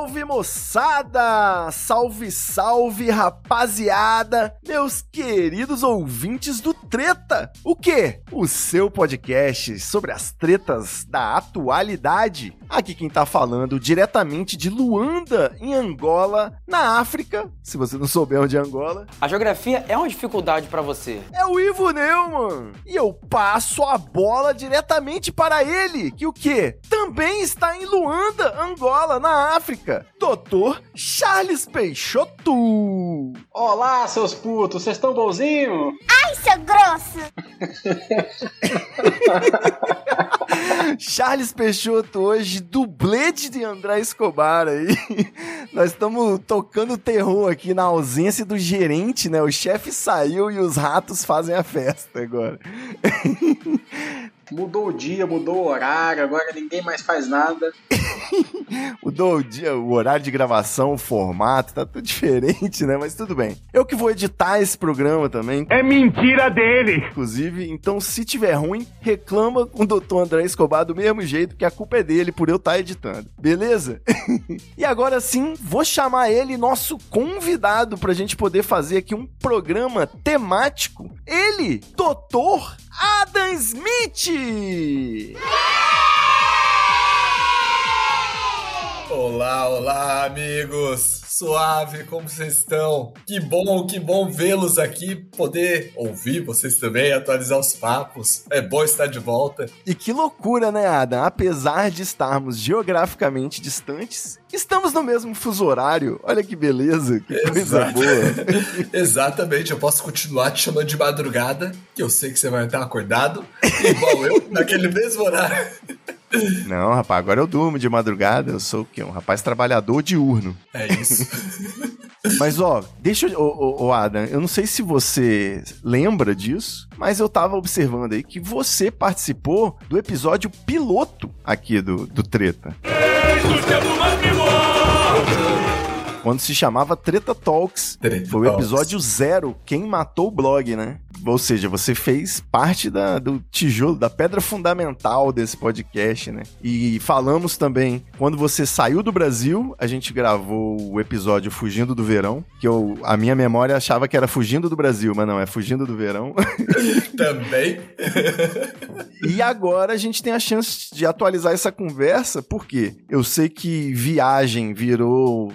Salve, moçada! Salve, salve rapaziada! Meus queridos ouvintes do Treta! O que? O seu podcast sobre as tretas da atualidade. Aqui quem tá falando diretamente de Luanda, em Angola, na África. Se você não souber onde é Angola, A geografia é uma dificuldade pra você. é o Ivo Neumann. E eu passo a bola diretamente para ele, que o quê? Também está em Luanda, Angola, na África. Doutor Charles Peixoto. Olá, seus putos, vocês estão bonzinho? Ai, seu grosso! Charles Peixoto hoje, dublete de André Escobar aí. Nós estamos tocando terror aqui na ausência do gerente, né? O chefe saiu e os ratos fazem a festa agora. Mudou o dia, mudou o horário, agora ninguém mais faz nada. Mudou o dia, o horário de gravação, o formato, tá tudo diferente, né? Mas tudo bem. Eu que vou editar esse programa também. É mentira dele! Inclusive, então se tiver ruim, reclama com o Dr. André Escobar do mesmo jeito, que a culpa é dele por eu estar editando. Beleza? e agora sim, vou chamar ele, nosso convidado, pra gente poder fazer aqui um programa temático. Ele, Dr. Adam Smith! Olá, olá, amigos! Suave, como vocês estão? Que bom, que bom vê-los aqui, poder ouvir vocês também, atualizar os papos. É bom estar de volta. E que loucura, né, Adam? Apesar de estarmos geograficamente distantes, estamos no mesmo fuso horário. Olha que beleza, que coisa Exato. boa. Exatamente, eu posso continuar te chamando de madrugada, que eu sei que você vai estar acordado, igual eu, naquele mesmo horário. Não, rapaz, agora eu durmo de madrugada. Eu sou o quê? Um rapaz trabalhador diurno. É isso. Mas, ó, deixa eu. Ô, ô, Adam, eu não sei se você lembra disso, mas eu tava observando aí que você participou do episódio piloto aqui do, do Treta. Cristo, temos um primor. Quando se chamava Treta Talks. Treta Foi o episódio zero, Quem Matou o Blog, né? Ou seja, você fez parte da, do tijolo, da pedra fundamental desse podcast, né? E falamos também, quando você saiu do Brasil, a gente gravou o episódio Fugindo do Verão, que eu, a minha memória achava que era Fugindo do Brasil, mas não, é Fugindo do Verão. também. E agora a gente tem a chance de atualizar essa conversa, porque eu sei que viagem virou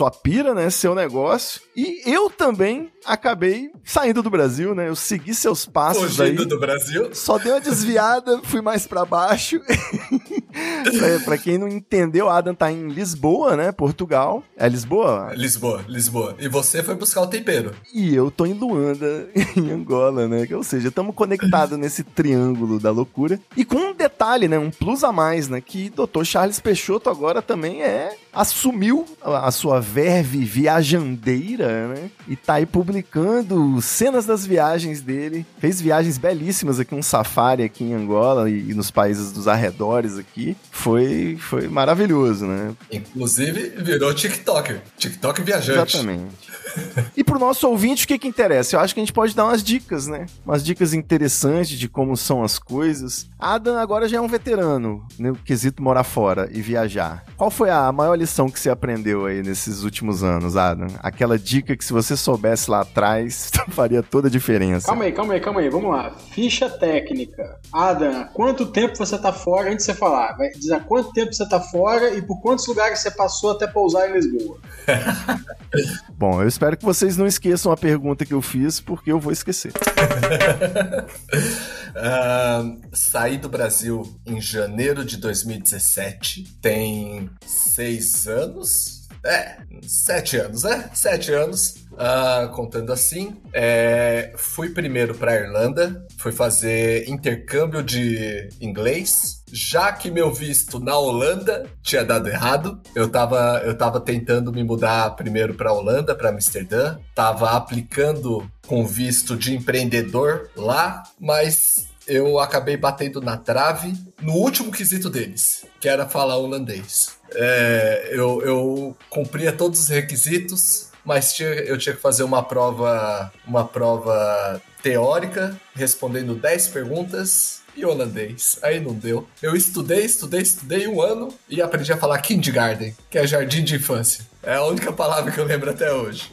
sua pira, né? Seu negócio. E eu também acabei saindo do Brasil, né? Eu segui seus passos aí. Fugindo do Brasil. Só dei uma desviada, fui mais pra baixo. pra, pra quem não entendeu, Adam tá em Lisboa, né? Portugal. É Lisboa? Lisboa, Lisboa. E você foi buscar o tempero. E eu tô em Luanda, em Angola, né? Ou seja, estamos conectados nesse triângulo da loucura. E com um detalhe, né? Um plus a mais, né? Que Dr. Charles Peixoto agora também é. Assumiu a sua verve viajandeira, né? E tá aí publicando cenas das viagens dele. Fez viagens belíssimas aqui, um safari aqui em Angola e, e nos países dos arredores aqui. Foi, foi maravilhoso, né? Inclusive, virou TikToker. TikTok viajante. Exatamente. E pro nosso ouvinte, o que que interessa? Eu acho que a gente pode dar umas dicas, né? Umas dicas interessantes de como são as coisas. Adam agora já é um veterano, no quesito morar fora e viajar. Qual foi a maior lição que você aprendeu aí nesses últimos anos, Adam? Aquela dica que se você soubesse lá atrás, faria toda a diferença. Calma aí, calma aí, calma aí, vamos lá. Ficha técnica. Adam, quanto tempo você tá fora antes de você falar? Vai dizer há quanto tempo você tá fora e por quantos lugares você passou até pousar em Lisboa? Bom, eu espero que vocês não esqueçam a pergunta que eu fiz, porque eu vou esquecer. Ah, saí do Brasil em janeiro de 2017. Tem seis anos. É, sete anos, né? Sete anos. Uh, contando assim, é, fui primeiro para Irlanda, fui fazer intercâmbio de inglês, já que meu visto na Holanda tinha dado errado. Eu tava, eu tava tentando me mudar primeiro para Holanda, para Amsterdã, tava aplicando com visto de empreendedor lá, mas eu acabei batendo na trave no último quesito deles, que era falar holandês. É, eu, eu cumpria todos os requisitos, mas tinha, eu tinha que fazer uma prova, uma prova teórica, respondendo 10 perguntas e holandês. Aí não deu. Eu estudei, estudei, estudei um ano e aprendi a falar kindergarten, que é jardim de infância. É a única palavra que eu lembro até hoje.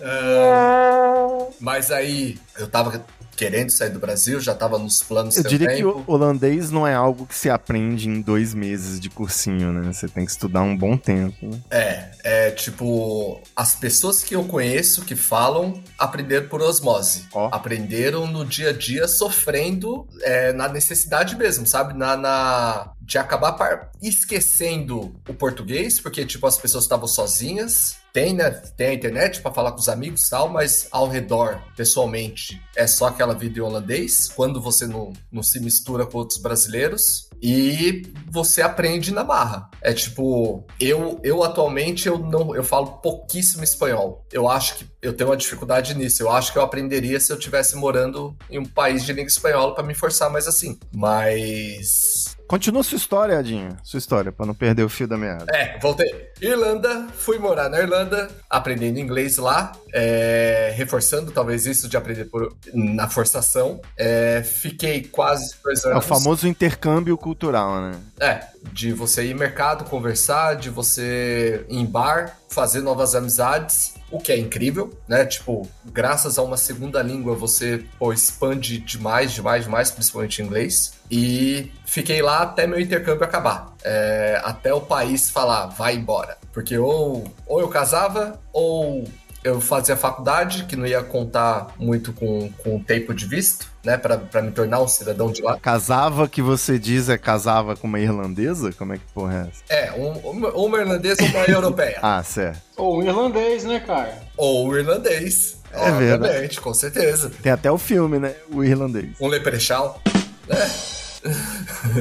uh, mas aí eu tava querendo sair do Brasil, já estava nos planos Eu diria tempo. que o holandês não é algo que se aprende em dois meses de cursinho, né? Você tem que estudar um bom tempo. Né? É, é tipo, as pessoas que eu conheço que falam aprenderam por osmose. Oh. Aprenderam no dia a dia sofrendo é, na necessidade mesmo, sabe? Na, na de acabar esquecendo o português, porque tipo as pessoas estavam sozinhas tem, né? Tem a internet para falar com os amigos e tal, mas ao redor, pessoalmente, é só aquela vida em holandês, quando você não, não se mistura com outros brasileiros. E você aprende na barra. É tipo, eu eu atualmente eu não eu falo pouquíssimo espanhol. Eu acho que eu tenho uma dificuldade nisso. Eu acho que eu aprenderia se eu estivesse morando em um país de língua espanhola para me forçar mais assim. Mas Continua sua história, Adinho. Sua história, para não perder o fio da meada. É, voltei. Irlanda, fui morar na Irlanda, aprendendo inglês lá, é, reforçando talvez isso de aprender por, na forçação. É, fiquei quase dois anos. É o famoso intercâmbio cultural, né? É, de você ir mercado, conversar, de você ir em bar, fazer novas amizades, o que é incrível, né? Tipo, graças a uma segunda língua você pô, expande demais, demais, demais, principalmente inglês. E fiquei lá até meu intercâmbio acabar. É, até o país falar, vai embora. Porque ou, ou eu casava, ou eu fazia faculdade, que não ia contar muito com, com o tempo de visto, né, para me tornar um cidadão de lá. Casava, que você diz, é casava com uma irlandesa? Como é que porra é essa? É, um, uma, uma irlandesa ou uma europeia. ah, certo. Ou um irlandês, né, cara? Ou um irlandês. É obviamente, verdade. com certeza. Tem até o filme, né? O irlandês. Um leprechal, né?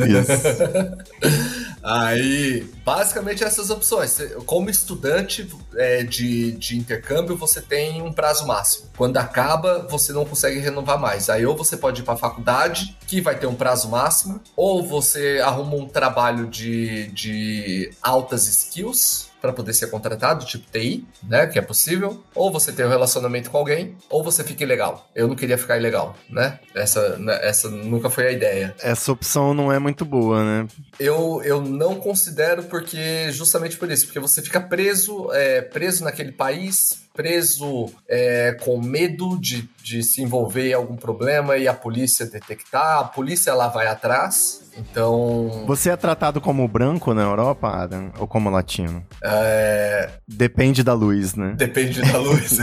Isso. Aí, basicamente essas opções. Como estudante é, de, de intercâmbio, você tem um prazo máximo. Quando acaba, você não consegue renovar mais. Aí ou você pode ir para a faculdade, que vai ter um prazo máximo, ou você arruma um trabalho de, de altas skills, para poder ser contratado, tipo TI, né? Que é possível. Ou você tem um relacionamento com alguém, ou você fica ilegal. Eu não queria ficar ilegal, né? Essa, né, essa nunca foi a ideia. Essa opção não é muito boa, né? Eu, eu não considero porque justamente por isso, porque você fica preso, é, preso naquele país preso é, com medo de, de se envolver em algum problema e a polícia detectar, a polícia lá vai atrás. Então. Você é tratado como branco na Europa, Adam? Ou como latino? É... Depende da luz, né? Depende da luz.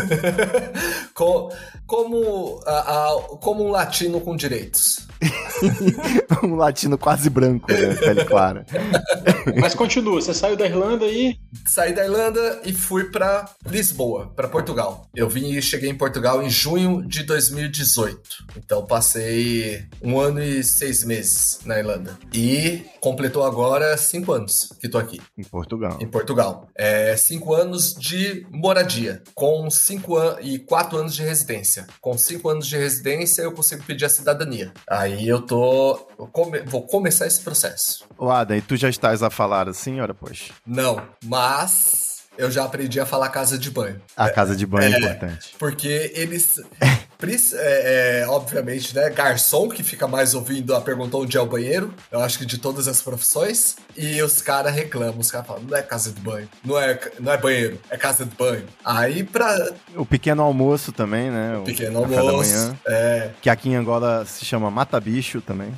como, como, a, a, como um latino com direitos. um latino quase branco, né? Pele clara. Mas continua, você saiu da Irlanda e. Saí da Irlanda e fui para Lisboa, para Portugal. Eu vim e cheguei em Portugal em junho de 2018. Então passei um ano e seis meses na Irlanda. E completou agora cinco anos que tô aqui. Em Portugal. Em Portugal. É, cinco anos de moradia, com cinco anos e quatro anos de residência. Com cinco anos de residência, eu consigo pedir a cidadania. Aí eu tô. Eu come, vou começar esse processo. O Adam, e tu já estás a falar assim, ora, poxa? Não, mas eu já aprendi a falar casa de banho. A casa de banho é, é importante. Porque eles. é, é, obviamente, né? Garçom, que fica mais ouvindo a pergunta onde é o banheiro. Eu acho que de todas as profissões. E os caras reclamam. Os caras falam, não é casa de banho. Não é, não é banheiro, é casa de banho. Aí pra. O pequeno almoço também, né? O pequeno almoço. Da manhã, é. Que aqui em Angola se chama mata-bicho também.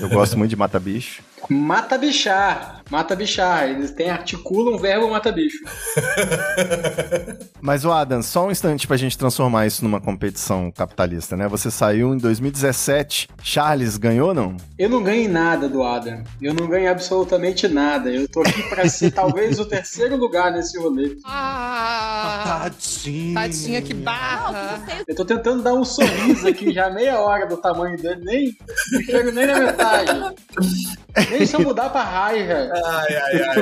Eu gosto muito de mata-bicho. Mata bichar. Mata bichar. Eles têm, articulam o verbo mata bicho. Mas, o Adam, só um instante pra gente transformar isso numa competição capitalista, né? Você saiu em 2017. Charles ganhou, não? Eu não ganhei nada do Adam. Eu não ganhei absolutamente nada. Eu tô aqui pra ser talvez o terceiro lugar nesse rolê. Ah, tadinha. Tadinha, que barra. Eu tô tentando dar um sorriso aqui já meia hora do tamanho dele. Nem, não chego nem na metade. Nem se eu mudar pra raiva. Ai, ai, ai.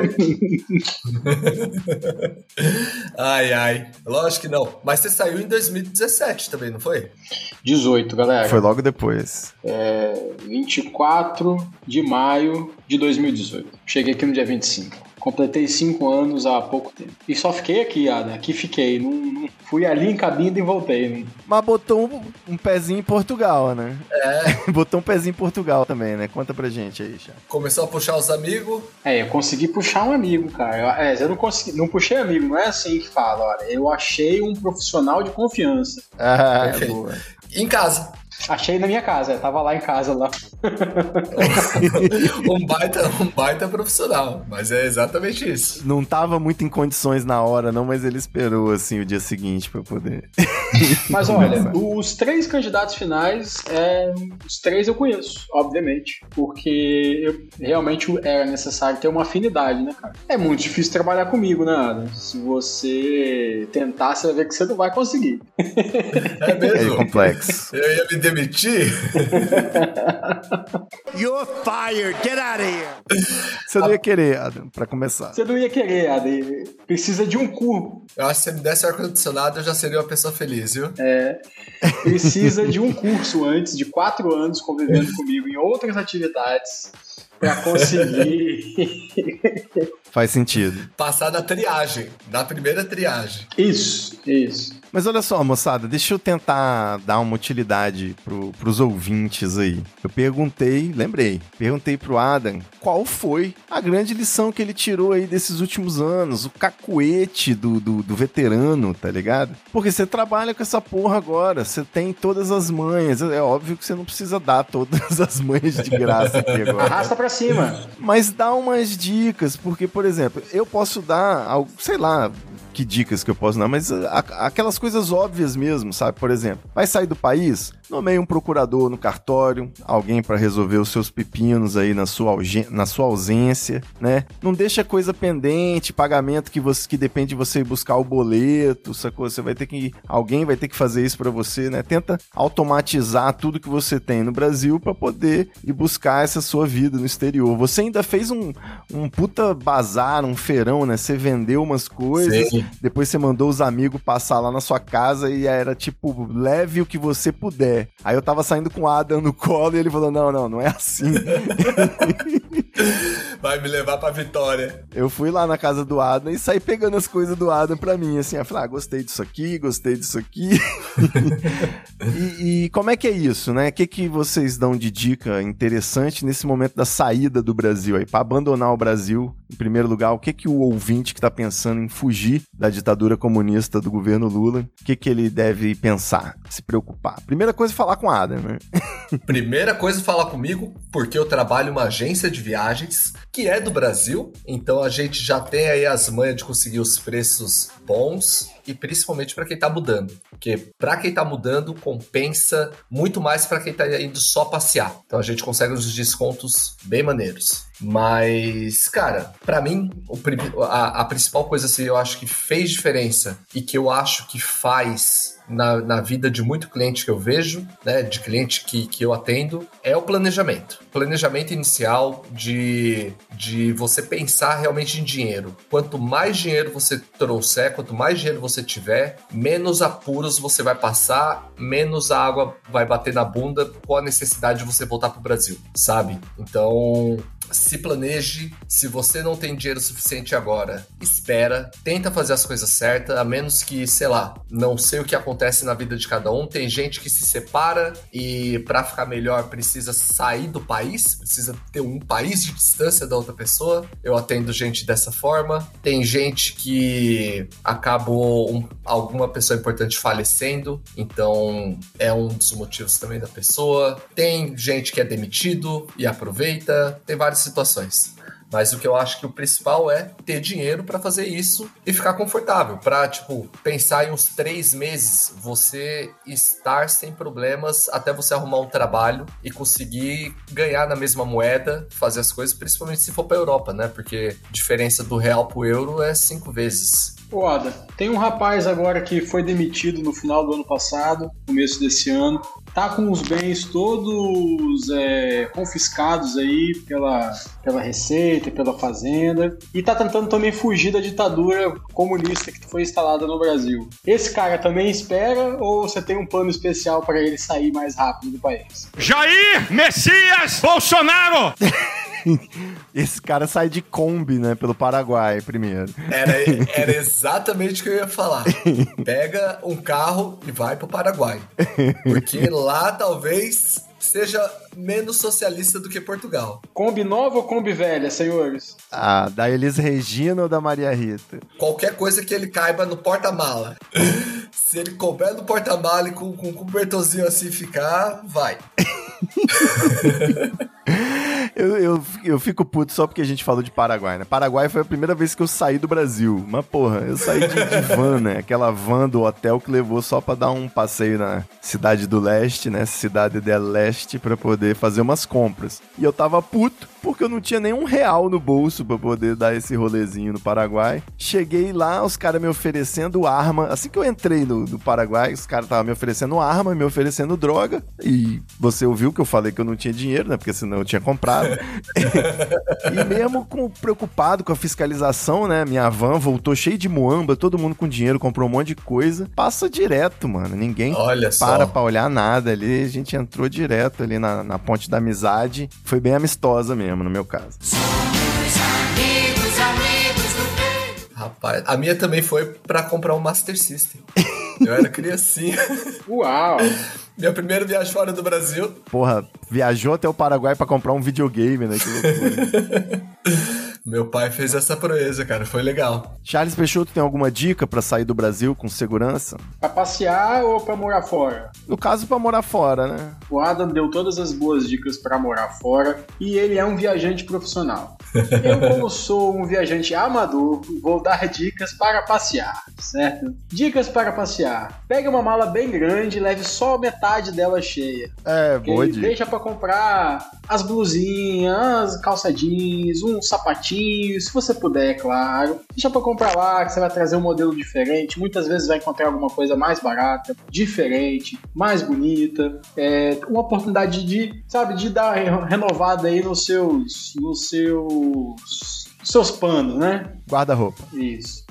ai, ai. Lógico que não. Mas você saiu em 2017 também, não foi? 18, galera. Foi logo depois. É, 24 de maio de 2018. Cheguei aqui no dia 25. Completei cinco anos há pouco tempo. E só fiquei aqui, Ada. Aqui fiquei. Não, não fui ali em cabine e voltei. Né? Mas botou um, um, pezinho em Portugal, né? É. botou um pezinho em Portugal também, né? Conta pra gente aí, já. Começou a puxar os amigos. É, eu consegui puxar um amigo, cara. Eu, é, eu não consegui. Não puxei amigo, não é assim que fala, olha. Eu achei um profissional de confiança. Ah, boa. Em casa. Achei na minha casa, tava lá em casa lá. um, baita, um baita profissional, mas é exatamente isso. Não tava muito em condições na hora, não, mas ele esperou assim o dia seguinte para poder. mas olha, os três candidatos finais, é, os três eu conheço, obviamente, porque eu, realmente era necessário ter uma afinidade, né, cara? É muito difícil trabalhar comigo, né, Adam? Se você tentar, você vai ver que você não vai conseguir. É mesmo? É complexo. Eu ia me demitir? You're fired. Get out of here. Você não ia querer, Adam, pra começar. Você não ia querer, Adam. Precisa de um curso. Eu acho que se me desse ar-condicionado, eu já seria uma pessoa feliz, viu? É. Precisa de um curso antes, de quatro anos convivendo comigo em outras atividades para conseguir. Faz sentido. Passar da triagem, da primeira triagem. Isso, isso. Mas olha só, moçada, deixa eu tentar dar uma utilidade pro, pros ouvintes aí. Eu perguntei, lembrei, perguntei pro Adam qual foi a grande lição que ele tirou aí desses últimos anos, o cacuete do, do, do veterano, tá ligado? Porque você trabalha com essa porra agora, você tem todas as manhas, é óbvio que você não precisa dar todas as manhas de graça aqui agora. Arrasta pra cima. Mas dá umas dicas, porque, por exemplo, eu posso dar, algo, sei lá, que dicas que eu posso dar, mas aquelas coisas óbvias mesmo, sabe? Por exemplo, vai sair do país? Nomeie um procurador no cartório, alguém para resolver os seus pepinos aí na sua, na sua ausência, né? Não deixa coisa pendente, pagamento que você que depende de você buscar o boleto, sacou? Você vai ter que alguém vai ter que fazer isso para você, né? Tenta automatizar tudo que você tem no Brasil para poder ir buscar essa sua vida no exterior. Você ainda fez um, um puta bazar, um feirão, né? Você vendeu umas coisas, Sim. Depois você mandou os amigos passar lá na sua casa e era tipo, leve o que você puder. Aí eu tava saindo com o Adam no colo e ele falou: não, não, não é assim. Vai me levar pra vitória. Eu fui lá na casa do Adam e saí pegando as coisas do Adam pra mim, assim. Eu falei, ah, gostei disso aqui, gostei disso aqui. e, e, como é que é isso, né? O que, que vocês dão de dica interessante nesse momento da saída do Brasil aí? Pra abandonar o Brasil, em primeiro lugar, o que que o ouvinte que tá pensando em fugir da ditadura comunista do governo Lula, o que que ele deve pensar, se preocupar? Primeira coisa, falar com o Adam, né? Primeira coisa, falar comigo, porque eu trabalho uma agência de viagens que é do Brasil, então a gente já tem aí as manhas de conseguir os preços bons e principalmente para quem está mudando, porque para quem está mudando compensa muito mais para quem está indo só passear. Então a gente consegue uns descontos bem maneiros. Mas, cara, para mim, a, a principal coisa assim, eu acho que fez diferença e que eu acho que faz na, na vida de muito cliente que eu vejo, né, de cliente que, que eu atendo, é o planejamento. Planejamento inicial de, de você pensar realmente em dinheiro. Quanto mais dinheiro você trouxer, quanto mais dinheiro você tiver, menos apuros você vai passar, menos a água vai bater na bunda com a necessidade de você voltar para o Brasil, sabe? Então, se planeje. Se você não tem dinheiro suficiente agora, espera, tenta fazer as coisas certas, a menos que, sei lá, não sei o que acontece na vida de cada um. Tem gente que se separa e para ficar melhor precisa sair do país, precisa ter um país de distância da outra pessoa. Eu atendo gente dessa forma. Tem gente que acabou um, alguma pessoa importante falecendo, então é um dos motivos também da pessoa. Tem gente que é demitido e aproveita. Tem vários situações. Mas o que eu acho que o principal é ter dinheiro para fazer isso e ficar confortável. Pra, tipo, pensar em uns três meses, você estar sem problemas até você arrumar um trabalho e conseguir ganhar na mesma moeda, fazer as coisas, principalmente se for pra Europa, né? Porque a diferença do real pro euro é cinco vezes. Ô, Ada, tem um rapaz agora que foi demitido no final do ano passado, começo desse ano, tá com os bens todos é, confiscados aí pela, pela Receita, pela Fazenda, e tá tentando também fugir da ditadura comunista que foi instalada no Brasil. Esse cara também espera ou você tem um plano especial para ele sair mais rápido do país? Jair Messias Bolsonaro! Esse cara sai de Kombi, né? Pelo Paraguai primeiro. Era, era exatamente o que eu ia falar. Pega um carro e vai pro Paraguai. Porque lá talvez seja menos socialista do que Portugal. Kombi nova ou Kombi velha, senhores? Ah, da Elis Regina ou da Maria Rita? Qualquer coisa que ele caiba no porta-mala. Se ele couber no porta-mala e com, com um cobertorzinho assim ficar, vai. Eu, eu, eu fico puto só porque a gente falou de Paraguai, né? Paraguai foi a primeira vez que eu saí do Brasil. Mas, porra, eu saí de, de van, né? Aquela van do hotel que levou só pra dar um passeio na cidade do leste, né? Cidade del Leste, pra poder fazer umas compras. E eu tava puto porque eu não tinha nenhum real no bolso pra poder dar esse rolezinho no Paraguai. Cheguei lá, os caras me oferecendo arma. Assim que eu entrei no, no Paraguai, os caras estavam me oferecendo arma, me oferecendo droga. E você ouviu que eu falei que eu não tinha dinheiro, né? Porque senão eu tinha comprado. e mesmo com, preocupado com a fiscalização, né? Minha van voltou cheia de muamba, todo mundo com dinheiro, comprou um monte de coisa. Passa direto, mano. Ninguém Olha para só. pra olhar nada ali. A gente entrou direto ali na, na ponte da amizade. Foi bem amistosa mesmo, no meu caso. Rapaz, a minha também foi pra comprar um Master System. Eu era criancinha. Uau! Minha primeira viagem fora do Brasil. Porra, viajou até o Paraguai pra comprar um videogame, né? Meu pai fez essa proeza, cara. Foi legal. Charles Peixoto tem alguma dica pra sair do Brasil com segurança? Pra passear ou pra morar fora? No caso, pra morar fora, né? O Adam deu todas as boas dicas pra morar fora e ele é um viajante profissional. Eu, como sou um viajante amador, vou dar dicas para passear, certo? Dicas para passear. Pegue uma mala bem grande e leve só metade dela cheia. É, boa dica. Deixa pra comprar as blusinhas, as calça jeans, um sapatinho, se você puder, é claro. Deixa pra comprar lá, que você vai trazer um modelo diferente. Muitas vezes vai encontrar alguma coisa mais barata, diferente, mais bonita. É, uma oportunidade de, sabe, de dar re- renovada aí nos seus, nos seus, seus panos, né? Guarda-roupa. Isso.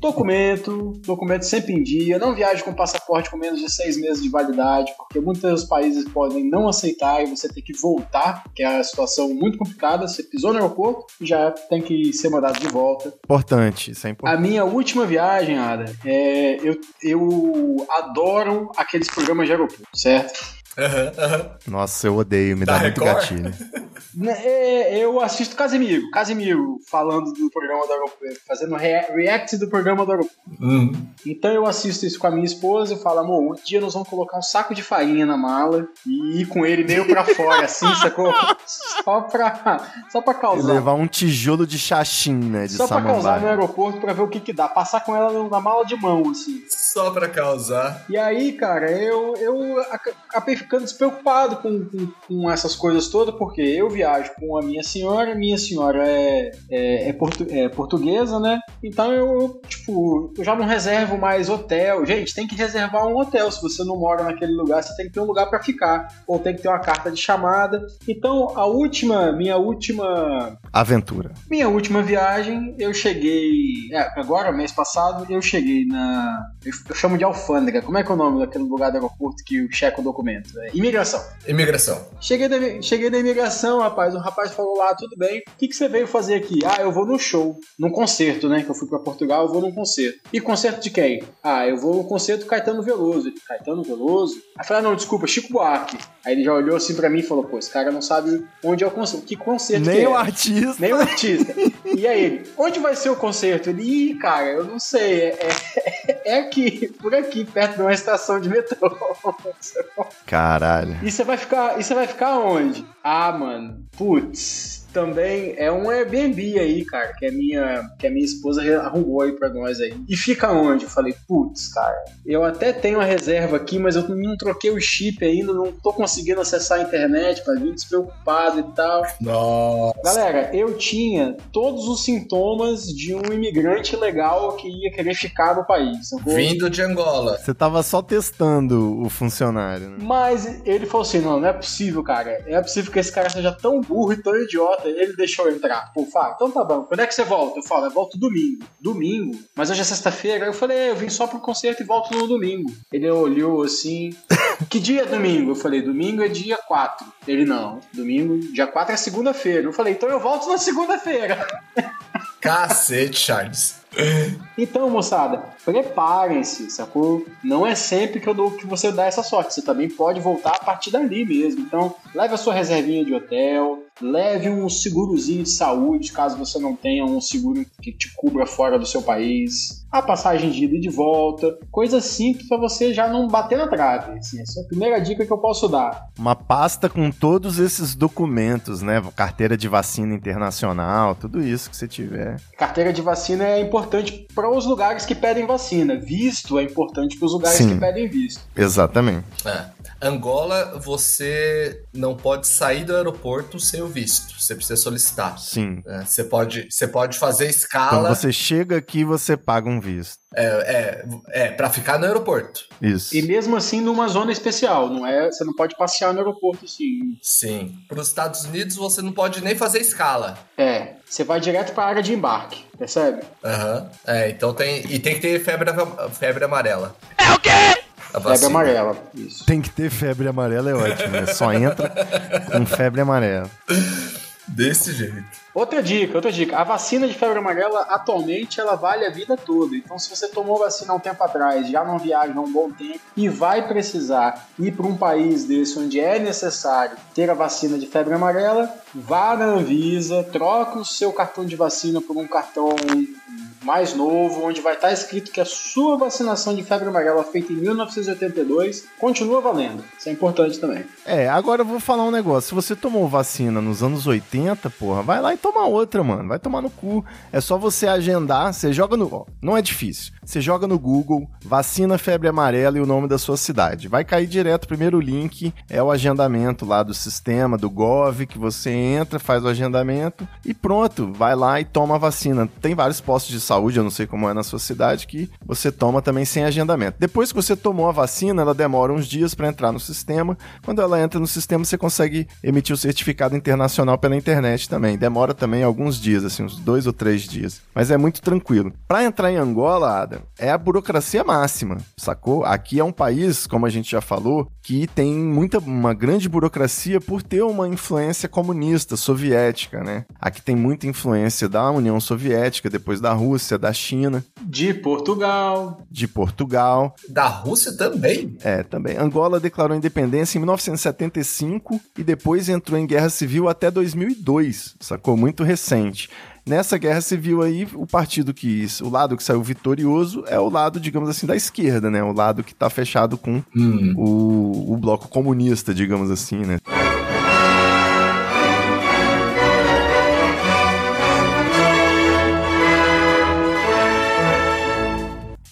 Documento, documento sempre em dia. Não viaje com passaporte com menos de seis meses de validade, porque muitos países podem não aceitar e você tem que voltar, que é a situação muito complicada. Você pisou no aeroporto e já tem que ser mandado de volta. Importante, isso é A importante. minha última viagem, Ada, é, eu, eu adoro aqueles programas de aeroporto, certo? Nossa, eu odeio, me dá Da muito Record? gatilho. Né, é, eu assisto Casimiro, Casimiro falando do programa do aeroporto, fazendo rea- react do programa do aeroporto. Hum. Então eu assisto isso com a minha esposa e falo, amor, um dia nós vamos colocar um saco de farinha na mala e ir com ele meio pra fora, assim, sacou? Só pra, só pra E causar. levar um tijolo de xaxim, né? De Só pra causar no samambaia. aeroporto pra ver o que que dá. Passar com ela na mala de mão, assim. Só pra causar. E aí, cara, eu, eu ficando despreocupado com, com, com essas coisas todas, porque eu viajo com a minha senhora, minha senhora é, é, é portu- é portuguesa, né? Então eu, tipo, eu já não reservo mais hotel. Gente, tem que reservar um hotel. Se você não mora naquele lugar, você tem que ter um lugar pra ficar. Ou tem que ter uma carta de chamada. Então, a última, minha última Aventura. minha última viagem, eu cheguei. é, agora, mês passado, eu cheguei na. Eu, eu chamo de alfândega. Como é que é o nome daquele lugar do aeroporto que eu checo o documento? É, imigração. Imigração. Cheguei na, cheguei na imigração, rapaz. O rapaz falou lá, tudo bem. O que, que você veio fazer aqui? Ah, eu vou no show. Num concerto, né? Que eu fui pra Portugal, eu vou num concerto. E concerto de quem? Ah, eu vou no concerto Caetano Veloso. Caetano Veloso? Aí falei, ah, não, desculpa, Chico Buarque. Aí ele já olhou assim pra mim e falou, pô, esse cara não sabe onde é o concerto. Que concerto que Nem é? o artista. Nem o artista. E aí ele, onde vai ser o concerto? Ele, ih, cara, eu não sei. É, é- é aqui, por aqui, perto de uma estação de metrô. Caralho. E você vai ficar. E você vai ficar onde? Ah, mano, putz. Também é um Airbnb aí, cara, que a minha, que a minha esposa arrumou aí pra nós aí. E fica onde? Eu falei, putz, cara, eu até tenho a reserva aqui, mas eu não troquei o chip ainda, não tô conseguindo acessar a internet, pra vir despreocupado e tal. Nossa. Galera, eu tinha todos os sintomas de um imigrante legal que ia querer ficar no país. sacou? Vindo de Angola. Você tava só testando o funcionário, né? Mas ele falou assim: não, não é possível, cara. É possível que esse cara seja tão burro e tão idiota. Ele deixou eu entrar. Pô, fala, então tá bom. Quando é que você volta? Eu falo, eu volto domingo. Domingo? Mas hoje é sexta-feira. Eu falei, é, eu vim só pro concerto e volto no domingo. Ele olhou assim. que dia é domingo? Eu falei, domingo é dia 4. Ele não. Domingo, dia 4 é segunda-feira. Eu falei, então eu volto na segunda-feira. Cacete, Charles. Então, moçada, preparem-se, sacou? Não é sempre que eu dou que você dá essa sorte. Você também pode voltar a partir dali mesmo. Então, leve a sua reservinha de hotel, leve um segurozinho de saúde, caso você não tenha um seguro que te cubra fora do seu país. A passagem de ida e de volta, coisa simples para você já não bater na trave. Assim, essa é a primeira dica que eu posso dar. Uma pasta com todos esses documentos, né? Carteira de vacina internacional, tudo isso que você tiver. Carteira de vacina é importante para os lugares que pedem vacina. Visto é importante para os lugares Sim. que pedem visto. Exatamente. É. Angola, você não pode sair do aeroporto sem o visto. Você precisa solicitar. Sim. É, Você pode, você pode fazer Quando escala. você chega aqui, você paga um visto. É, é, é para ficar no aeroporto. Isso. E mesmo assim numa zona especial, não é? Você não pode passear no aeroporto assim. Sim. Para os Estados Unidos, você não pode nem fazer escala. É, você vai direto para a área de embarque, percebe? Aham. É, então tem. E tem que ter febre, febre amarela. É o quê? A Febre amarela, isso. Tem que ter febre amarela, é ótimo. Né? Só entra com febre amarela. Desse jeito. Outra dica, outra dica. A vacina de febre amarela, atualmente, ela vale a vida toda. Então, se você tomou vacina há um tempo atrás, já não viaja há um bom tempo e vai precisar ir para um país desse onde é necessário ter a vacina de febre amarela, vá na Anvisa, troque o seu cartão de vacina por um cartão mais novo, onde vai estar escrito que a sua vacinação de febre amarela feita em 1982 continua valendo. Isso é importante também. É, agora eu vou falar um negócio. Se você tomou vacina nos anos 80, porra, vai lá e toma outra, mano. Vai tomar no cu. É só você agendar, você joga no. ó, não é difícil. Você joga no Google, vacina febre amarela e o nome da sua cidade. Vai cair direto, o primeiro link é o agendamento lá do sistema, do Gov, que você entra, faz o agendamento e pronto, vai lá e toma a vacina. Tem vários postos de saúde, eu não sei como é na sua cidade, que você toma também sem agendamento. Depois que você tomou a vacina, ela demora uns dias para entrar no sistema. Quando ela entra no sistema, você consegue emitir o certificado internacional pela internet também. Demora também alguns dias, assim, uns dois ou três dias. Mas é muito tranquilo. Para entrar em Angola, Ada, é a burocracia máxima, sacou? Aqui é um país, como a gente já falou, que tem muita, uma grande burocracia por ter uma influência comunista, soviética, né? Aqui tem muita influência da União Soviética, depois da Rússia, da China, De Portugal. de Portugal. Da Rússia também? É, também. Angola declarou independência em 1975 e depois entrou em guerra civil até 2002, sacou? Muito recente. Nessa guerra civil aí, o partido que, o lado que saiu vitorioso é o lado, digamos assim, da esquerda, né? O lado que tá fechado com o, o bloco comunista, digamos assim, né?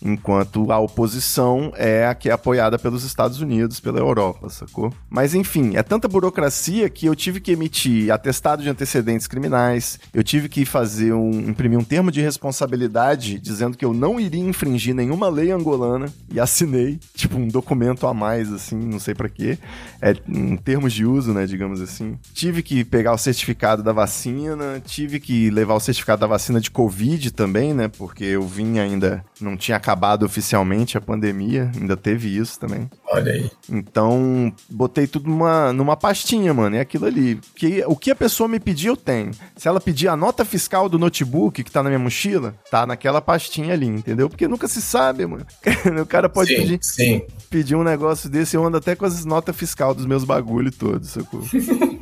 Enquanto a oposição é a que é apoiada pelos Estados Unidos, pela Europa, sacou? Mas enfim, é tanta burocracia que eu tive que emitir atestado de antecedentes criminais, eu tive que fazer um. imprimir um termo de responsabilidade dizendo que eu não iria infringir nenhuma lei angolana e assinei, tipo, um documento a mais, assim, não sei pra quê. É um termos de uso, né, digamos assim. Tive que pegar o certificado da vacina, tive que levar o certificado da vacina de Covid também, né, porque eu vim ainda, não tinha acabado oficialmente a pandemia, ainda teve isso também. Olha aí. Então, botei tudo numa, numa pastinha, mano. É aquilo ali. Que, o que a pessoa me pedir, eu tenho. Se ela pedir a nota fiscal do notebook que tá na minha mochila, tá naquela pastinha ali, entendeu? Porque nunca se sabe, mano. o cara pode sim, pedir, sim. pedir um negócio desse, eu ando até com as notas fiscal dos meus bagulho todos, sacou?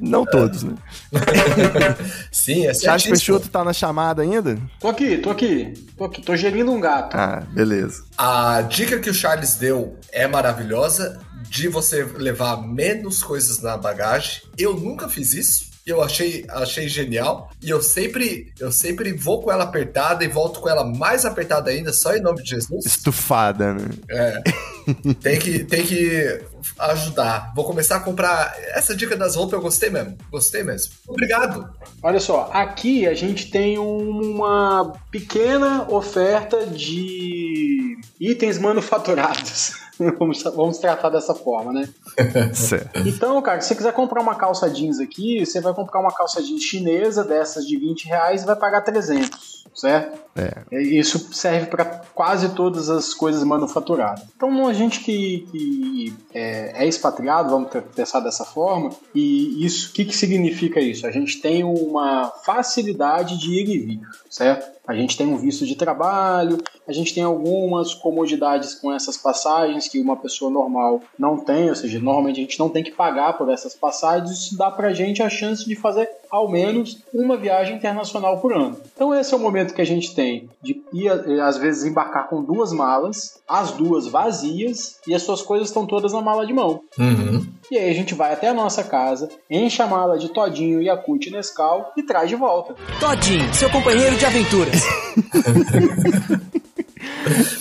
Não todos, né? Sim, é Charles. Peixoto tá na chamada ainda? Tô aqui, tô aqui. Tô aqui, tô gerindo um gato. Ah, beleza. A dica que o Charles deu é maravilhosa de você levar menos coisas na bagagem. Eu nunca fiz isso. e eu achei, achei genial. E eu sempre, eu sempre vou com ela apertada e volto com ela mais apertada ainda, só em nome de Jesus. Estufada, né? É. tem que, tem que ajudar. Vou começar a comprar. Essa dica das roupas eu gostei mesmo. Gostei mesmo. Obrigado. Olha só, aqui a gente tem uma pequena oferta de itens manufaturados. vamos, vamos tratar dessa forma, né? Certo. Então, cara, se você quiser comprar uma calça jeans aqui, você vai comprar uma calça jeans chinesa dessas de 20 reais e vai pagar 300, certo? É. Isso serve para quase todas as coisas manufaturadas. Então, a gente que, que é, é, expatriado, vamos pensar dessa forma, e isso, o que, que significa isso? A gente tem uma facilidade de ir e vir, certo? A gente tem um visto de trabalho, a gente tem algumas comodidades com essas passagens que uma pessoa normal não tem, ou seja, normalmente a gente não tem que pagar por essas passagens, isso dá pra gente a chance de fazer ao menos uma viagem internacional por ano. Então esse é o momento que a gente tem de ir, às vezes, embarcar com duas malas, as duas vazias, e as suas coisas estão todas na mala de mão. Uhum. E aí a gente vai até a nossa casa, enche a mala de Todinho, Yakult e Nescau e traz de volta. Todinho, seu companheiro de aventuras.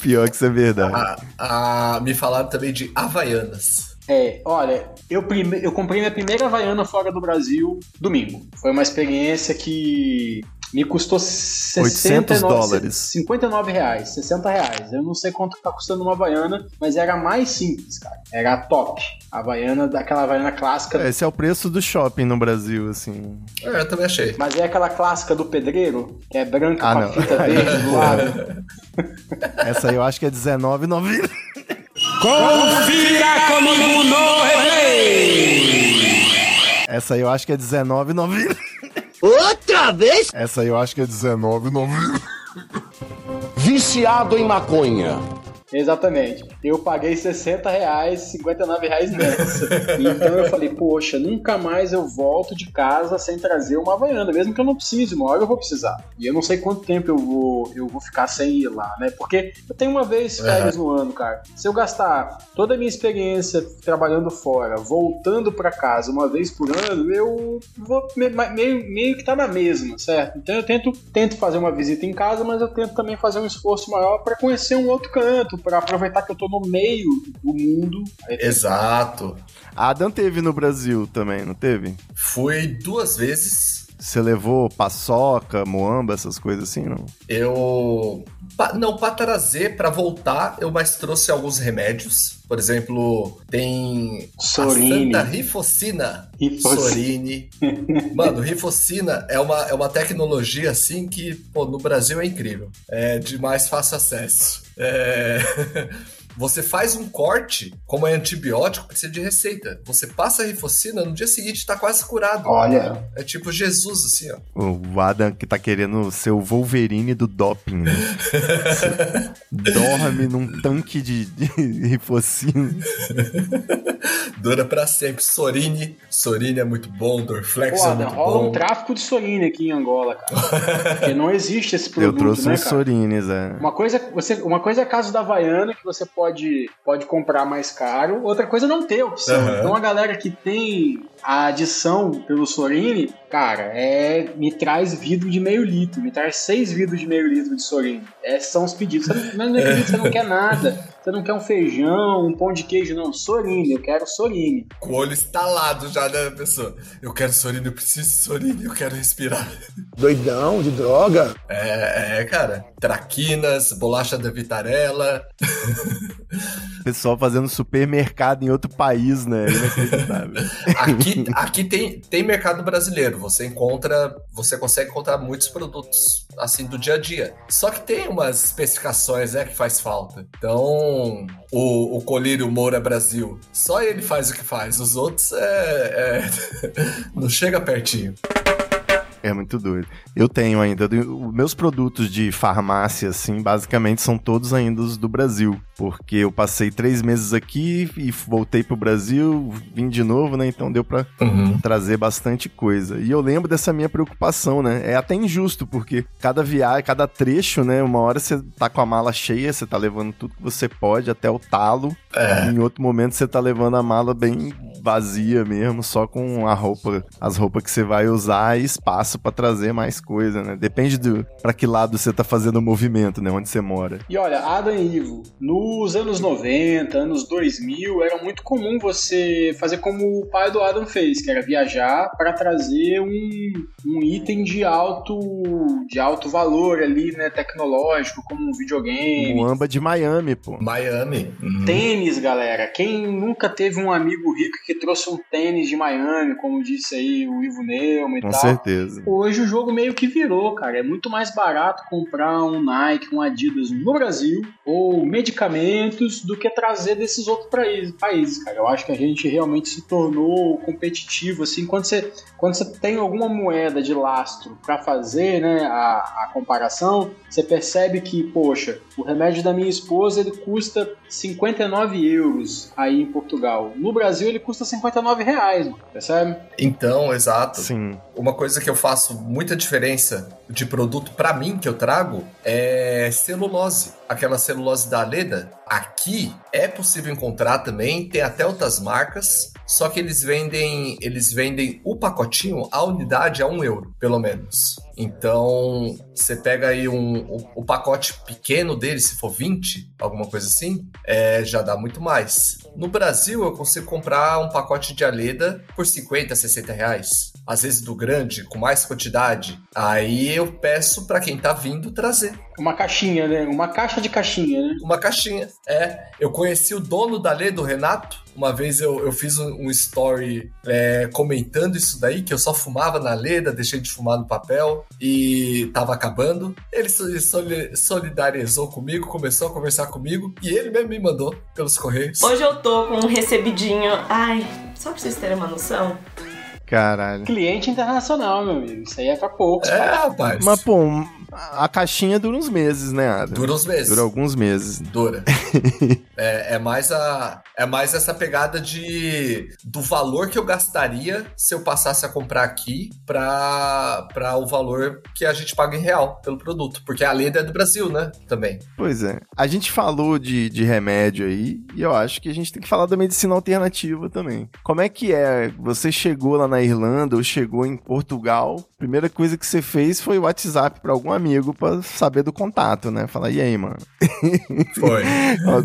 Pior que isso é verdade. Ah, ah, me falaram também de Havaianas. É, olha, eu, prime... eu comprei minha primeira Havaiana fora do Brasil domingo. Foi uma experiência que me custou 69, dólares. 59 reais, 60 reais. Eu não sei quanto tá custando uma Havaiana, mas era mais simples, cara. Era a top. A Havaiana, daquela Havaiana clássica. É, esse é o preço do shopping no Brasil, assim. É, eu também achei. Mas é aquela clássica do pedreiro, que é branca Ah, com não. a fita verde do lado. Essa aí eu acho que é R$19,90. Confira comigo no replay. Essa aí eu acho que é R$19,90. Outra vez? Essa aí eu acho que é R$19,90. Viciado em maconha. Exatamente. Eu paguei 60 reais, 59 reais nessa. Então eu falei, poxa, nunca mais eu volto de casa sem trazer uma Havaiana, mesmo que eu não precise, uma hora eu vou precisar. E eu não sei quanto tempo eu vou, eu vou ficar sem ir lá, né? Porque eu tenho uma vez férias no ano, cara. Se eu gastar toda a minha experiência trabalhando fora, voltando pra casa uma vez por ano, eu vou me- meio, meio que tá na mesma, certo? Então eu tento, tento fazer uma visita em casa, mas eu tento também fazer um esforço maior pra conhecer um outro canto, pra aproveitar que eu tô no meio do mundo. Exato. A Adam teve no Brasil também, não teve? Fui duas vezes. Você levou paçoca, moamba, essas coisas assim, não? Eu. pa- não, pra trazer, pra voltar, eu mais trouxe alguns remédios. Por exemplo, tem Sorine. a Santa Rifocina. Rifocina. Sorine. Mano, Rifocina é uma, é uma tecnologia assim que, pô, no Brasil é incrível. É de mais fácil acesso. É. Você faz um corte, como é antibiótico, precisa de receita. Você passa a rifocina, no dia seguinte tá quase curado. Olha, É tipo Jesus, assim, ó. O Adam que tá querendo ser o Wolverine do doping, né? Dorme num tanque de, de rifocina. Dura pra sempre. Sorine. Sorine é muito bom. Dorflex pô, é Adam, muito rola um bom. tráfico de Sorine aqui em Angola, cara. Porque não existe esse produto, Eu trouxe né, uns cara? sorines, é. Uma coisa, você, uma coisa é caso da Havaiana, que você pode, pode comprar mais caro, outra coisa é não ter opção. Aham. Então a galera que tem a adição pelo Sorine, cara, é me traz vidro de meio litro, me traz seis vidros de meio litro de Sorine. Esses são os pedidos. Você não, mas não é pedido, você não quer nada. Você não quer um feijão, um pão de queijo, não. Sorine, eu quero Sorine. Com o olho estalado já da pessoa. Eu quero Sorine, eu preciso de Sorine, eu quero respirar. Doidão, de droga. É, é, cara. Traquinas, bolacha da Vitarella. Pessoal fazendo supermercado em outro país, né? Inacreditável. Aqui, aqui tem, tem mercado brasileiro. Você encontra, você consegue encontrar muitos produtos assim do dia a dia. Só que tem umas especificações, né, que faz falta. Então, o, o Colírio Moura Brasil, só ele faz o que faz. Os outros é, é- não chega pertinho. É muito doido. Eu tenho ainda. Os meus produtos de farmácia, assim, basicamente são todos ainda os do Brasil. Porque eu passei três meses aqui e voltei pro Brasil, vim de novo, né? Então deu pra trazer bastante coisa. E eu lembro dessa minha preocupação, né? É até injusto, porque cada viagem, cada trecho, né? Uma hora você tá com a mala cheia, você tá levando tudo que você pode até o talo. É. Em outro momento você tá levando a mala bem vazia mesmo, só com a roupa, as roupas que você vai usar e espaço para trazer mais coisa, né? Depende do para que lado você tá fazendo o movimento, né? Onde você mora. E olha, Adam e Ivo, nos anos 90, anos 2000, era muito comum você fazer como o pai do Adam fez, que era viajar para trazer um, um item de alto de alto valor ali, né, tecnológico, como um videogame. Um amba de Miami, pô. Miami. Uhum. Tênis, galera. Quem nunca teve um amigo rico que trouxe um tênis de Miami, como disse aí o Ivo Neumann e Com tal. Com certeza. Hoje o jogo meio que virou, cara. É muito mais barato comprar um Nike, um Adidas no Brasil ou medicamentos do que trazer desses outros países, cara. Eu acho que a gente realmente se tornou competitivo, assim, quando você, quando você tem alguma moeda de lastro para fazer, né, a, a comparação, você percebe que, poxa, o remédio da minha esposa ele custa 59 euros aí em Portugal. No Brasil ele custa 59 reais, percebe? Então, exato. Sim. Uma coisa que eu faço muita diferença de produto para mim que eu trago é celulose. Aquela celulose da Leda, aqui é possível encontrar também, tem até outras marcas, só que eles vendem, eles vendem o pacotinho, a unidade a um euro, pelo menos. Então, você pega aí um, o, o, pacote pequeno dele, se for 20, alguma coisa assim, é, já dá muito mais. No Brasil, eu consigo comprar um pacote de Aleda por 50, 60 reais. Às vezes do grande, com mais quantidade. Aí eu peço para quem tá vindo trazer. Uma caixinha, né? Uma caixa de caixinha, né? Uma caixinha, é. Eu conheci o dono da Aleda, o Renato, uma vez eu, eu fiz um, um story é, comentando isso daí, que eu só fumava na leda, deixei de fumar no papel e tava acabando. Ele solidarizou comigo, começou a conversar comigo e ele mesmo me mandou pelos correios. Hoje eu tô com um recebidinho. Ai, só pra vocês terem uma noção. Caralho. Cliente internacional, meu amigo. Isso aí é pra poucos. É, rapaz. Mas, pô, a caixinha dura uns meses, né, Adam? Dura uns meses. Dura alguns meses. Dura. é, é, mais a, é mais essa pegada de do valor que eu gastaria se eu passasse a comprar aqui pra, pra o valor que a gente paga em real pelo produto. Porque a leda é do Brasil, né? Também. Pois é. A gente falou de, de remédio aí e eu acho que a gente tem que falar da medicina alternativa também. Como é que é? Você chegou lá na Irlanda ou chegou em Portugal, primeira coisa que você fez foi o WhatsApp para algum amigo para saber do contato, né? Falar, e aí, mano? Foi.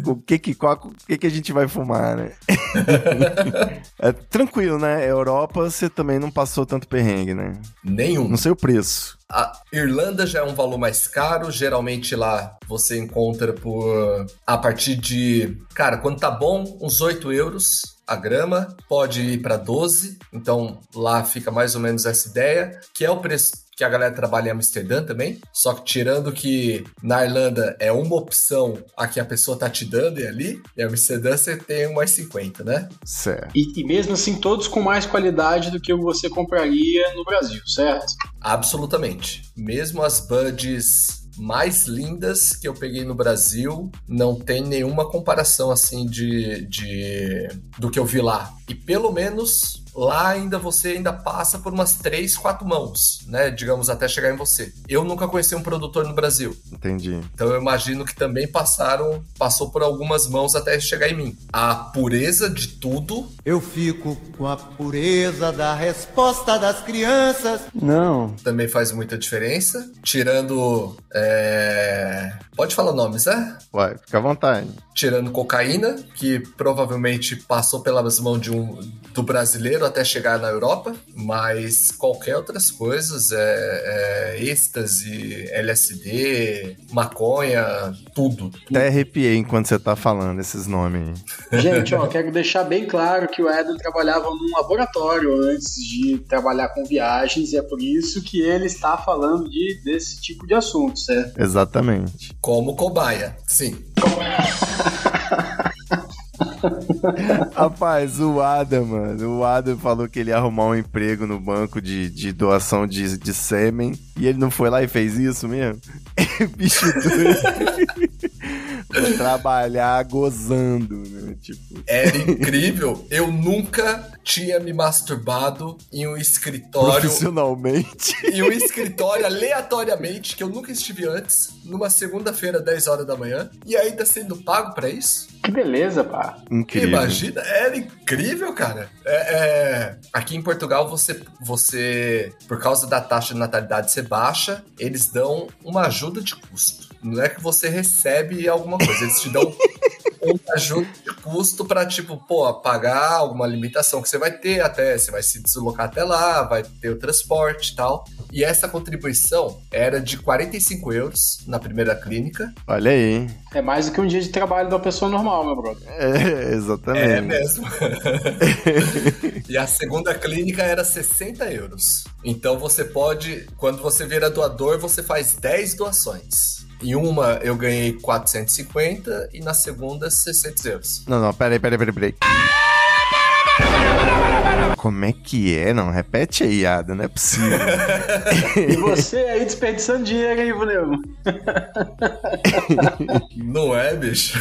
o que que, qual, o que que a gente vai fumar, né? é tranquilo, né? Europa você também não passou tanto perrengue, né? Nenhum. Não sei o preço. A Irlanda já é um valor mais caro, geralmente lá você encontra por a partir de, cara, quando tá bom, uns 8 euros a grama, pode ir para 12, então lá fica mais ou menos essa ideia, que é o preço que a galera trabalha em Amsterdã também, só que tirando que na Irlanda é uma opção a que a pessoa tá te dando e ali, e Amsterdã você tem mais 50, né? Certo. E, e mesmo assim, todos com mais qualidade do que você compraria no Brasil, certo? Absolutamente. Mesmo as buds mais lindas que eu peguei no Brasil. Não tem nenhuma comparação assim de, de do que eu vi lá. E pelo menos lá ainda você ainda passa por umas três, quatro mãos, né? Digamos, até chegar em você. Eu nunca conheci um produtor no Brasil. Entendi. Então eu imagino que também passaram, passou por algumas mãos até chegar em mim. A pureza de tudo. Eu fico com a pureza da resposta das crianças. Não. Também faz muita diferença. Tirando. É... Pode falar nomes, né? Vai, fica à vontade. Tirando cocaína, que provavelmente passou pelas mãos de um do brasileiro até chegar na Europa, mas qualquer outras coisas, é, é êxtase, LSD, maconha, tudo. Até arrepiei enquanto você tá falando esses nomes aí. Gente, ó, quero deixar bem claro que o Eden trabalhava num laboratório antes de trabalhar com viagens e é por isso que ele está falando de, desse tipo de assunto, certo? Exatamente. Como cobaia, sim. Rapaz, o Adam, mano. O Adam falou que ele ia arrumar um emprego no banco de, de doação de, de sêmen. E ele não foi lá e fez isso mesmo? Bicho doido. Trabalhar gozando, né? Tipo, Era incrível. Eu nunca tinha me masturbado em um escritório. Profissionalmente. Em um escritório aleatoriamente, que eu nunca estive antes, numa segunda-feira, 10 horas da manhã, e ainda sendo pago pra isso. Que beleza, pá. Incrível. Imagina, era incrível, cara. É, é, aqui em Portugal, você, você, por causa da taxa de natalidade ser baixa, eles dão uma ajuda de custo. Não é que você recebe alguma coisa, eles te dão uma ajuda de custo para tipo, pô, pagar alguma limitação que você vai ter até, você vai se deslocar até lá, vai ter o transporte e tal. E essa contribuição era de 45 euros na primeira clínica. Olha aí. É mais do que um dia de trabalho da pessoa normal, meu brother. É, exatamente. É mesmo. e a segunda clínica era 60 euros. Então você pode, quando você vira doador, você faz 10 doações. Em uma eu ganhei 450 e na segunda 600 euros. Não, não, peraí, peraí, peraí, peraí. Como é que é? Não, repete aí, Ada, não é possível. E você aí desperdiçando dinheiro, hein, Bruno? Não é, bicho?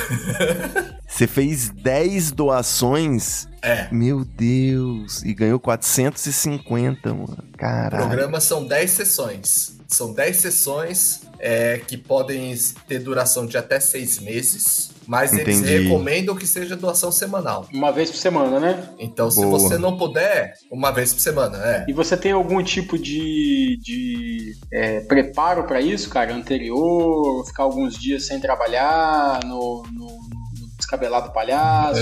Você fez 10 doações? É. Meu Deus. E ganhou 450, mano. O Caralho. programa são 10 sessões. São 10 sessões é, que podem ter duração de até 6 meses. Mas eles Entendi. recomendam que seja doação semanal. Uma vez por semana, né? Então, se Boa. você não puder, uma vez por semana, é. E você tem algum tipo de, de é, preparo pra isso, cara? Anterior? Ficar alguns dias sem trabalhar no, no descabelado palhaço?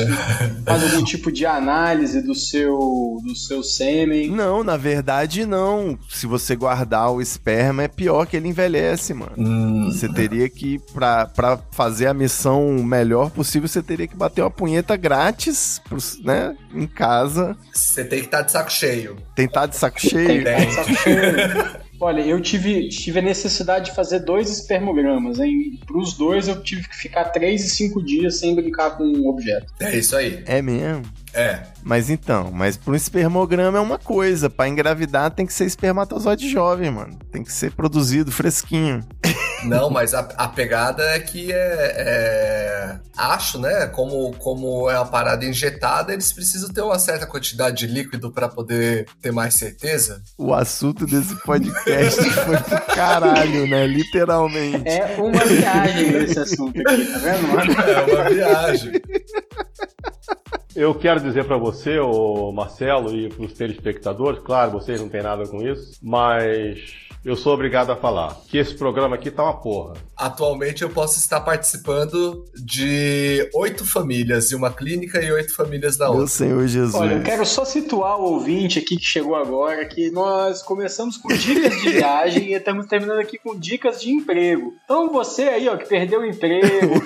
Faz algum tipo de análise do seu, do seu sêmen? Não, na verdade não. Se você guardar o esperma, é pior que ele envelhece, mano. Hum, Você teria que, pra, pra fazer a missão melhor possível, você teria que bater uma punheta grátis, pros- né? Em casa. você tem que estar de saco cheio. Tentar de saco cheio. Tem, tá saco cheio. Olha, eu tive, tive a necessidade de fazer dois espermogramas, hein? Para os dois eu tive que ficar três e cinco dias sem brincar com o objeto. É isso aí. É mesmo. É. Mas então, mas para um espermograma é uma coisa. Pra engravidar tem que ser espermatozoide jovem, mano. Tem que ser produzido fresquinho. Não, mas a, a pegada é que é, é- Acho, né? Como, como é uma parada injetada, eles precisam ter uma certa quantidade de líquido para poder ter mais certeza. O assunto desse podcast foi pro caralho, né? Literalmente. É uma viagem esse assunto aqui, tá vendo? mano? É uma viagem. Eu quero dizer pra você, Marcelo, e pros telespectadores, claro, vocês não têm nada com isso, mas eu sou obrigado a falar que esse programa aqui tá uma porra. Atualmente eu posso estar participando de oito famílias em uma clínica e oito famílias na Meu outra. Senhor Jesus. Olha, eu quero só situar o ouvinte aqui que chegou agora que nós começamos com dicas de viagem e estamos terminando aqui com dicas de emprego. Então você aí, ó, que perdeu o emprego,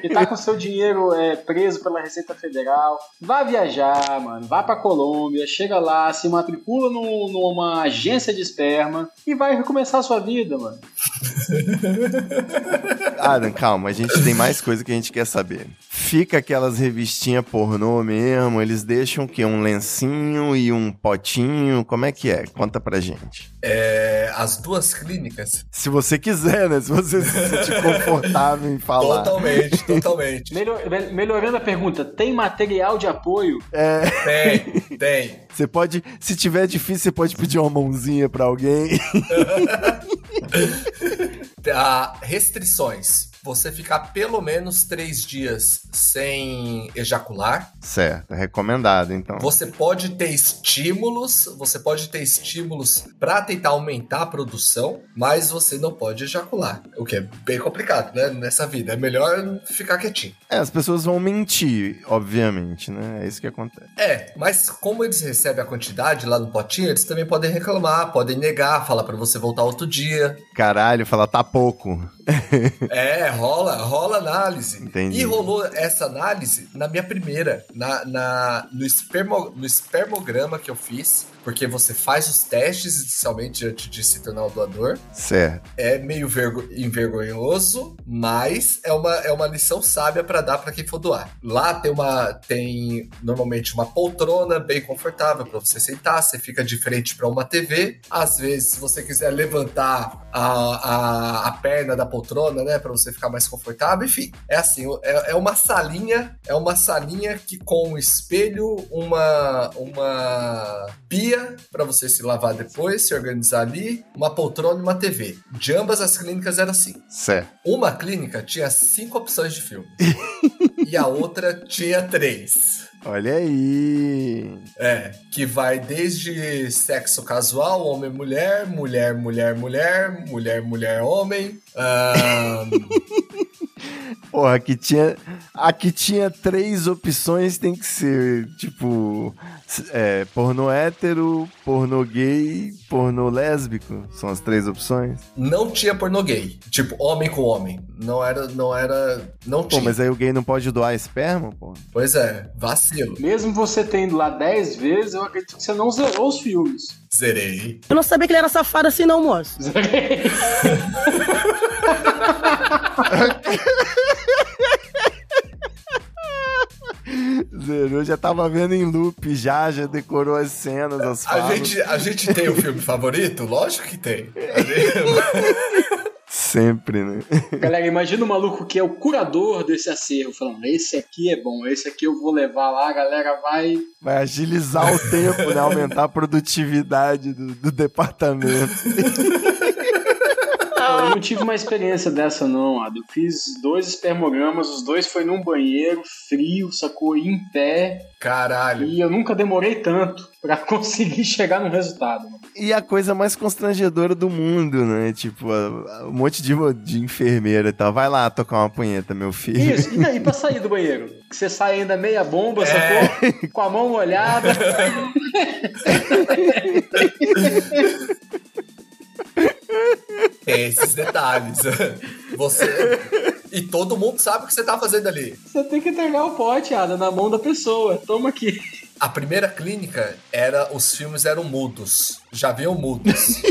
que tá com seu dinheiro é, preso pela Receita Federal, vá viajar, mano, vá pra Colômbia, chega lá, se matricula num- numa agência de esperma e vai recomeçar a sua vida, mano. Adam, calma, a gente tem mais coisa que a gente quer saber. Fica aquelas revistinhas pornô mesmo, eles deixam o quê? Um lencinho e um potinho? Como é que é? Conta pra gente. É, as duas clínicas. Se você quiser, né? Se você se sentir confortável em falar. Totalmente, totalmente. Melhor- me- melhorando a pergunta, tem material de apoio? É, Tem, tem. você pode, se tiver difícil, você pode pedir uma mãozinha pra alguém. Ah, restrições. Você ficar pelo menos três dias sem ejacular. Certo, é recomendado, então. Você pode ter estímulos, você pode ter estímulos para tentar aumentar a produção, mas você não pode ejacular. O que é bem complicado, né? Nessa vida. É melhor ficar quietinho. É, as pessoas vão mentir, obviamente, né? É isso que acontece. É, mas como eles recebem a quantidade lá no potinho, eles também podem reclamar, podem negar, falar para você voltar outro dia. Caralho, fala, tá pouco. É, rola, rola análise. Entendi. E rolou essa análise na minha primeira, na, na, no, espermo, no espermograma que eu fiz, porque você faz os testes inicialmente antes de se tornar o doador. Certo. É meio vergo- envergonhoso, mas é uma, é uma lição sábia para dar para quem for doar. Lá tem uma tem normalmente uma poltrona bem confortável para você sentar, você fica de frente para uma TV. Às vezes, se você quiser levantar a, a, a perna da poltrona, né, para você ficar mais confortável, enfim. É assim, é, é uma salinha, é uma salinha que com um espelho, uma, uma pia para você se lavar depois, se organizar ali, uma poltrona e uma TV. De ambas as clínicas era assim. Certo. Uma clínica tinha cinco opções de filme. e a outra tinha três. Olha aí. É, que vai desde sexo casual, homem-mulher, mulher, mulher, mulher, Porra, aqui tinha, aqui tinha três opções, tem que ser, tipo, é, pornô hétero, pornô gay, pornô lésbico. São as três opções. não tinha pornô gay. Tipo, homem com homem. Não era, não era, não Pô, tinha. mas aí o gay não pode doar esperma, pô? Pois é, vacilo. Mesmo você tendo lá 10 vezes, eu acredito que você não zerou os filmes. Zerei. Eu não sabia que ele era safado assim, não, moço. Zerou, já tava vendo em loop já, já decorou as cenas, as A falas. gente, a gente tem o filme favorito? Lógico que tem. Sempre, né? Galera, imagina o maluco que é o curador desse acervo, falando: esse aqui é bom, esse aqui eu vou levar lá, a galera vai. Vai agilizar o tempo, né? Aumentar a produtividade do, do departamento. Eu não tive uma experiência dessa, não, Ado. Eu fiz dois espermogramas, os dois foi num banheiro, frio, sacou? Em pé. Caralho. E eu nunca demorei tanto pra conseguir chegar no resultado, mano. E a coisa mais constrangedora do mundo, né? Tipo, um monte de, de enfermeira e tal. Vai lá tocar uma punheta, meu filho. Isso, e daí pra sair do banheiro? Que você sai ainda meia bomba, sacou? Com a mão molhada. Tem esses detalhes. Você. E todo mundo sabe o que você tá fazendo ali. Você tem que entregar o pote, Ada, na mão da pessoa. Toma aqui. A primeira clínica era. Os filmes eram mudos. Já vinham mudos.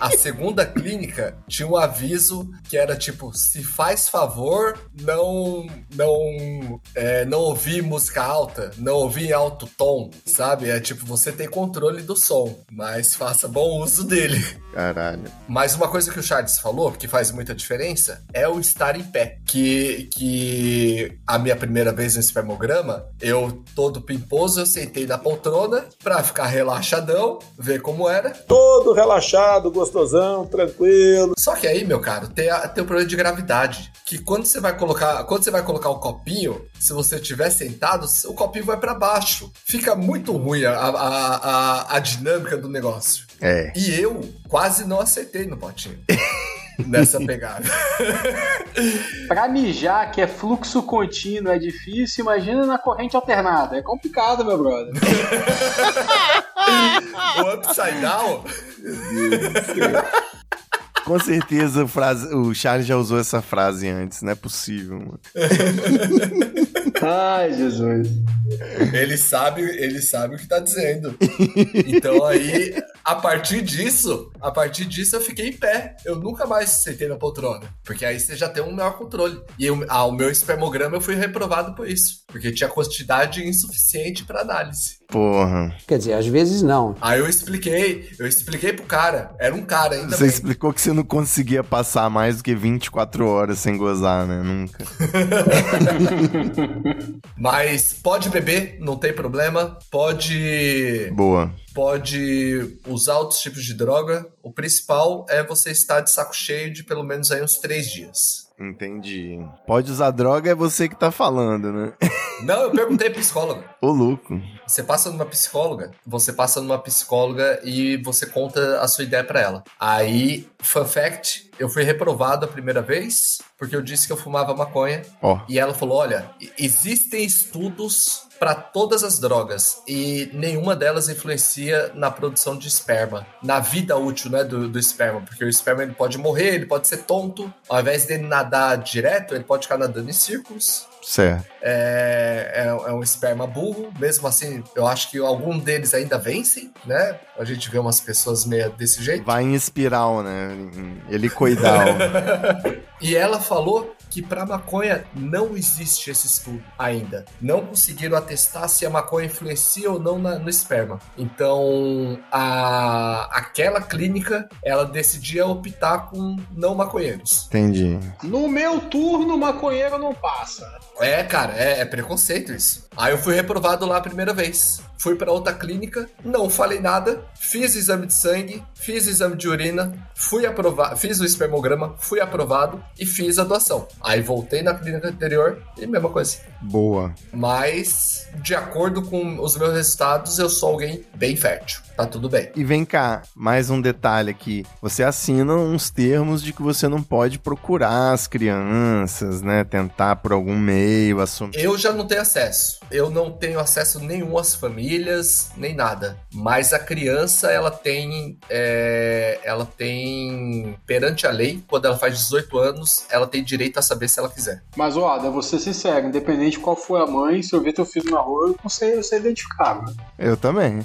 A segunda clínica tinha um aviso que era tipo: se faz favor, não não é, não ouvir música alta, não ouvir em alto tom, sabe? É tipo, você tem controle do som, mas faça bom uso dele. Caralho. Mas uma coisa que o Charles falou, que faz muita diferença, é o estar em pé. Que, que a minha primeira vez no espermograma, eu todo pimposo, eu sentei na poltrona pra ficar relaxadão, ver como era. Todo relaxado, gostosão, tranquilo. Só que aí, meu caro, tem, a- tem o problema de gravidade. Que quando você vai colocar, quando você vai colocar o copinho, se você estiver sentado, o copinho vai pra baixo. Fica muito ruim a, a, a, a dinâmica do negócio. É. E eu quase não acertei no potinho. Nessa pegada. Pra mijar, que é fluxo contínuo, é difícil, imagina na corrente alternada. É complicado, meu brother. o upside down. Com certeza o, frase, o Charles já usou essa frase antes, não é possível, mano. Ai, Jesus. Ele sabe, ele sabe o que tá dizendo. Então aí, a partir disso, a partir disso eu fiquei em pé. Eu nunca mais sentei na poltrona. Porque aí você já tem um maior controle. E eu, ah, o meu espermograma eu fui reprovado por isso. Porque tinha quantidade insuficiente pra análise. Porra. Quer dizer, às vezes não. Aí eu expliquei, eu expliquei pro cara. Era um cara ainda Você bem. explicou que você não conseguia passar mais do que 24 horas sem gozar, né? Nunca. Mas pode beber, não tem problema. Pode. Boa. Pode usar outros tipos de droga. O principal é você estar de saco cheio de pelo menos aí uns três dias. Entendi. Pode usar droga, é você que tá falando, né? Não, eu perguntei pro psicólogo. Ô, louco. Você passa numa psicóloga, você passa numa psicóloga e você conta a sua ideia pra ela. Aí, fun fact, eu fui reprovado a primeira vez porque eu disse que eu fumava maconha. Ó. E ela falou: olha, existem estudos para todas as drogas e nenhuma delas influencia na produção de esperma, na vida útil né, do, do esperma, porque o esperma ele pode morrer, ele pode ser tonto, ao invés dele nadar direto, ele pode ficar nadando em círculos. Certo. É, é, é um esperma burro, mesmo assim, eu acho que algum deles ainda vencem, né? A gente vê umas pessoas meio desse jeito. Vai em espiral, né? Em helicoidal. E ela falou que para maconha não existe esse estudo ainda. Não conseguiram atestar se a maconha influencia ou não na, no esperma. Então, a, aquela clínica, ela decidia optar com não maconheiros. Entendi. No meu turno, maconheiro não passa. É, cara, é, é preconceito isso. Aí eu fui reprovado lá a primeira vez. Fui para outra clínica, não falei nada, fiz exame de sangue, fiz exame de urina, fui aprovado, fiz o espermograma, fui aprovado e fiz a doação. Aí voltei na clínica anterior e mesma coisa. Boa. Mas, de acordo com os meus resultados, eu sou alguém bem fértil. Tá tudo bem. E vem cá, mais um detalhe aqui. Você assina uns termos de que você não pode procurar as crianças, né? Tentar por algum meio assumir. Eu já não tenho acesso. Eu não tenho acesso nenhum às famílias, nem nada. Mas a criança, ela tem. é, ela tem. Perante a lei, quando ela faz 18 anos, ela tem direito a saber se ela quiser. Mas, ó, Ada, vou ser sincero, independente de qual for a mãe, se eu ver teu filho na rua, eu não sei, eu sei identificar, né? Eu também.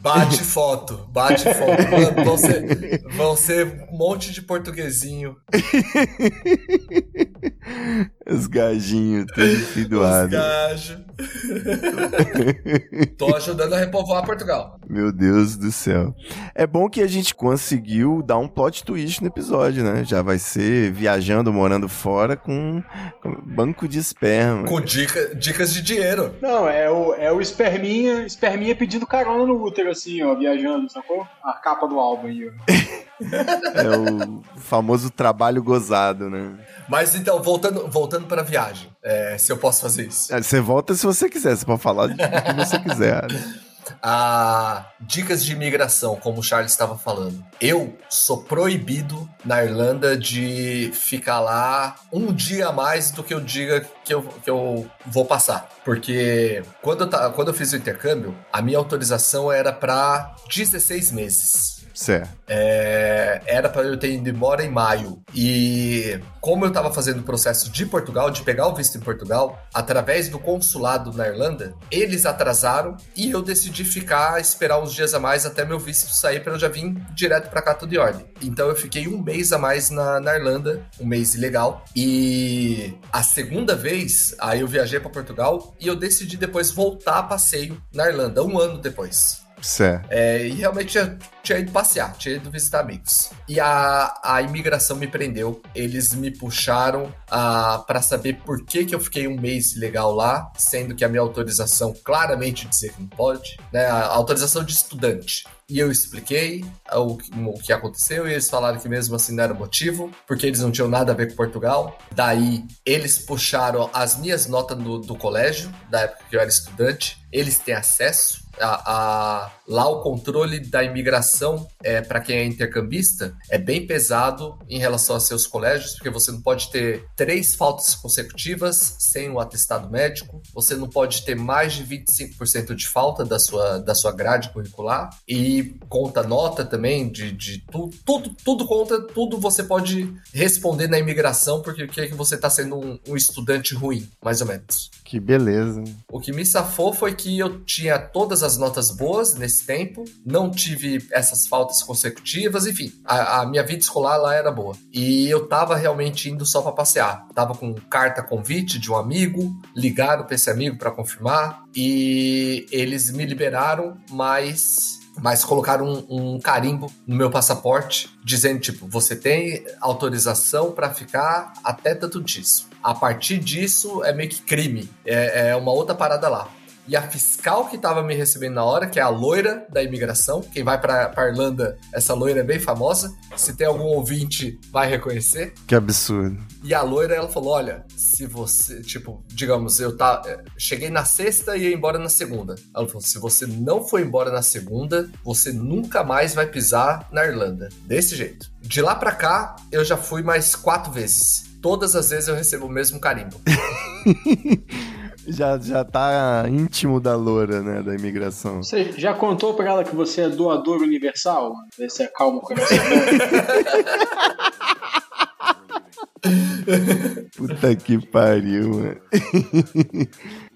Bate foto, bate foto. Mano, vão ser, vão ser um monte de portuguesinho. Os gajinhos, tudo Obrigado. Tô ajudando a repovoar Portugal. Meu Deus do céu. É bom que a gente conseguiu dar um plot twist no episódio, né? Já vai ser viajando, morando fora com, com banco de esperma. Com dica, dicas de dinheiro. Não, é o, é o esperminha, esperminha pedindo carona no útero, assim, ó, viajando, sacou? A capa do álbum aí, ó. É o famoso trabalho gozado, né? Mas então, voltando, voltando pra viagem, é, se eu posso fazer isso. É, Você volta se você quiser, você pode falar de- que você quiser. né? Ah, dicas de imigração, como o Charles estava falando. Eu sou proibido na Irlanda de ficar lá um dia a mais do que eu diga que eu, que eu vou passar. Porque quando eu, quando eu fiz o intercâmbio, a minha autorização era para 16 meses. Certo. É, era para eu ter ido embora em maio. E como eu estava fazendo o processo de Portugal, de pegar o visto em Portugal, através do consulado na Irlanda, eles atrasaram e eu decidi ficar, esperar uns dias a mais até meu visto sair para eu já vir direto para cá tudo em ordem. Então eu fiquei um mês a mais na, na Irlanda, um mês ilegal. E a segunda vez, aí eu viajei para Portugal e eu decidi depois voltar a passeio na Irlanda, um ano depois. Certo. É, e realmente eu tinha ido passear, tinha ido visitar amigos. E a, a imigração me prendeu. Eles me puxaram ah, para saber por que, que eu fiquei um mês ilegal lá, sendo que a minha autorização claramente dizia que não pode, né? A autorização de estudante. E eu expliquei o, que- o que aconteceu e eles falaram que mesmo assim não era motivo, porque eles não tinham nada a ver com Portugal. Daí eles puxaram as minhas notas do colégio, da época que eu era estudante. Eles têm acesso a, a- lá o controle da imigração é, para quem é intercambista é bem pesado em relação a seus colégios, porque você não pode ter três faltas consecutivas sem o atestado médico, você não pode ter mais de 25% de falta da sua, da sua grade curricular e conta nota também de, de tu, tudo, tudo conta, tudo você pode responder na imigração porque que que você está sendo um- um estudante ruim, mais ou menos. Que beleza. O que me safou foi que eu tinha todas as notas boas nesse tempo, não tive essas faltas consecutivas, enfim, a, a minha vida escolar lá era boa. E eu tava realmente indo só pra passear. Tava com carta convite de um amigo, ligaram pra esse amigo pra confirmar e eles me liberaram, mas mas colocaram um, um carimbo no meu passaporte dizendo tipo você tem autorização para ficar até tanto disso. A partir disso é meio que crime, é, é uma outra parada lá. E a fiscal que tava me recebendo na hora, que é a loira da imigração, quem vai pra, pra Irlanda, essa loira é bem famosa. Se tem algum ouvinte, vai reconhecer. Que absurdo. E a loira, ela falou: Olha, se você, tipo, digamos, eu tá, cheguei na sexta e ia embora na segunda. Ela falou: Se você não for embora na segunda, você nunca mais vai pisar na Irlanda. Desse jeito. De lá pra cá, eu já fui mais quatro vezes. Todas as vezes eu recebo o mesmo carimbo. Já, já tá íntimo da loura, né? Da imigração. Você já contou pra ela que você é doador universal? Vê se acalma o coração dela. Puta que pariu, mano.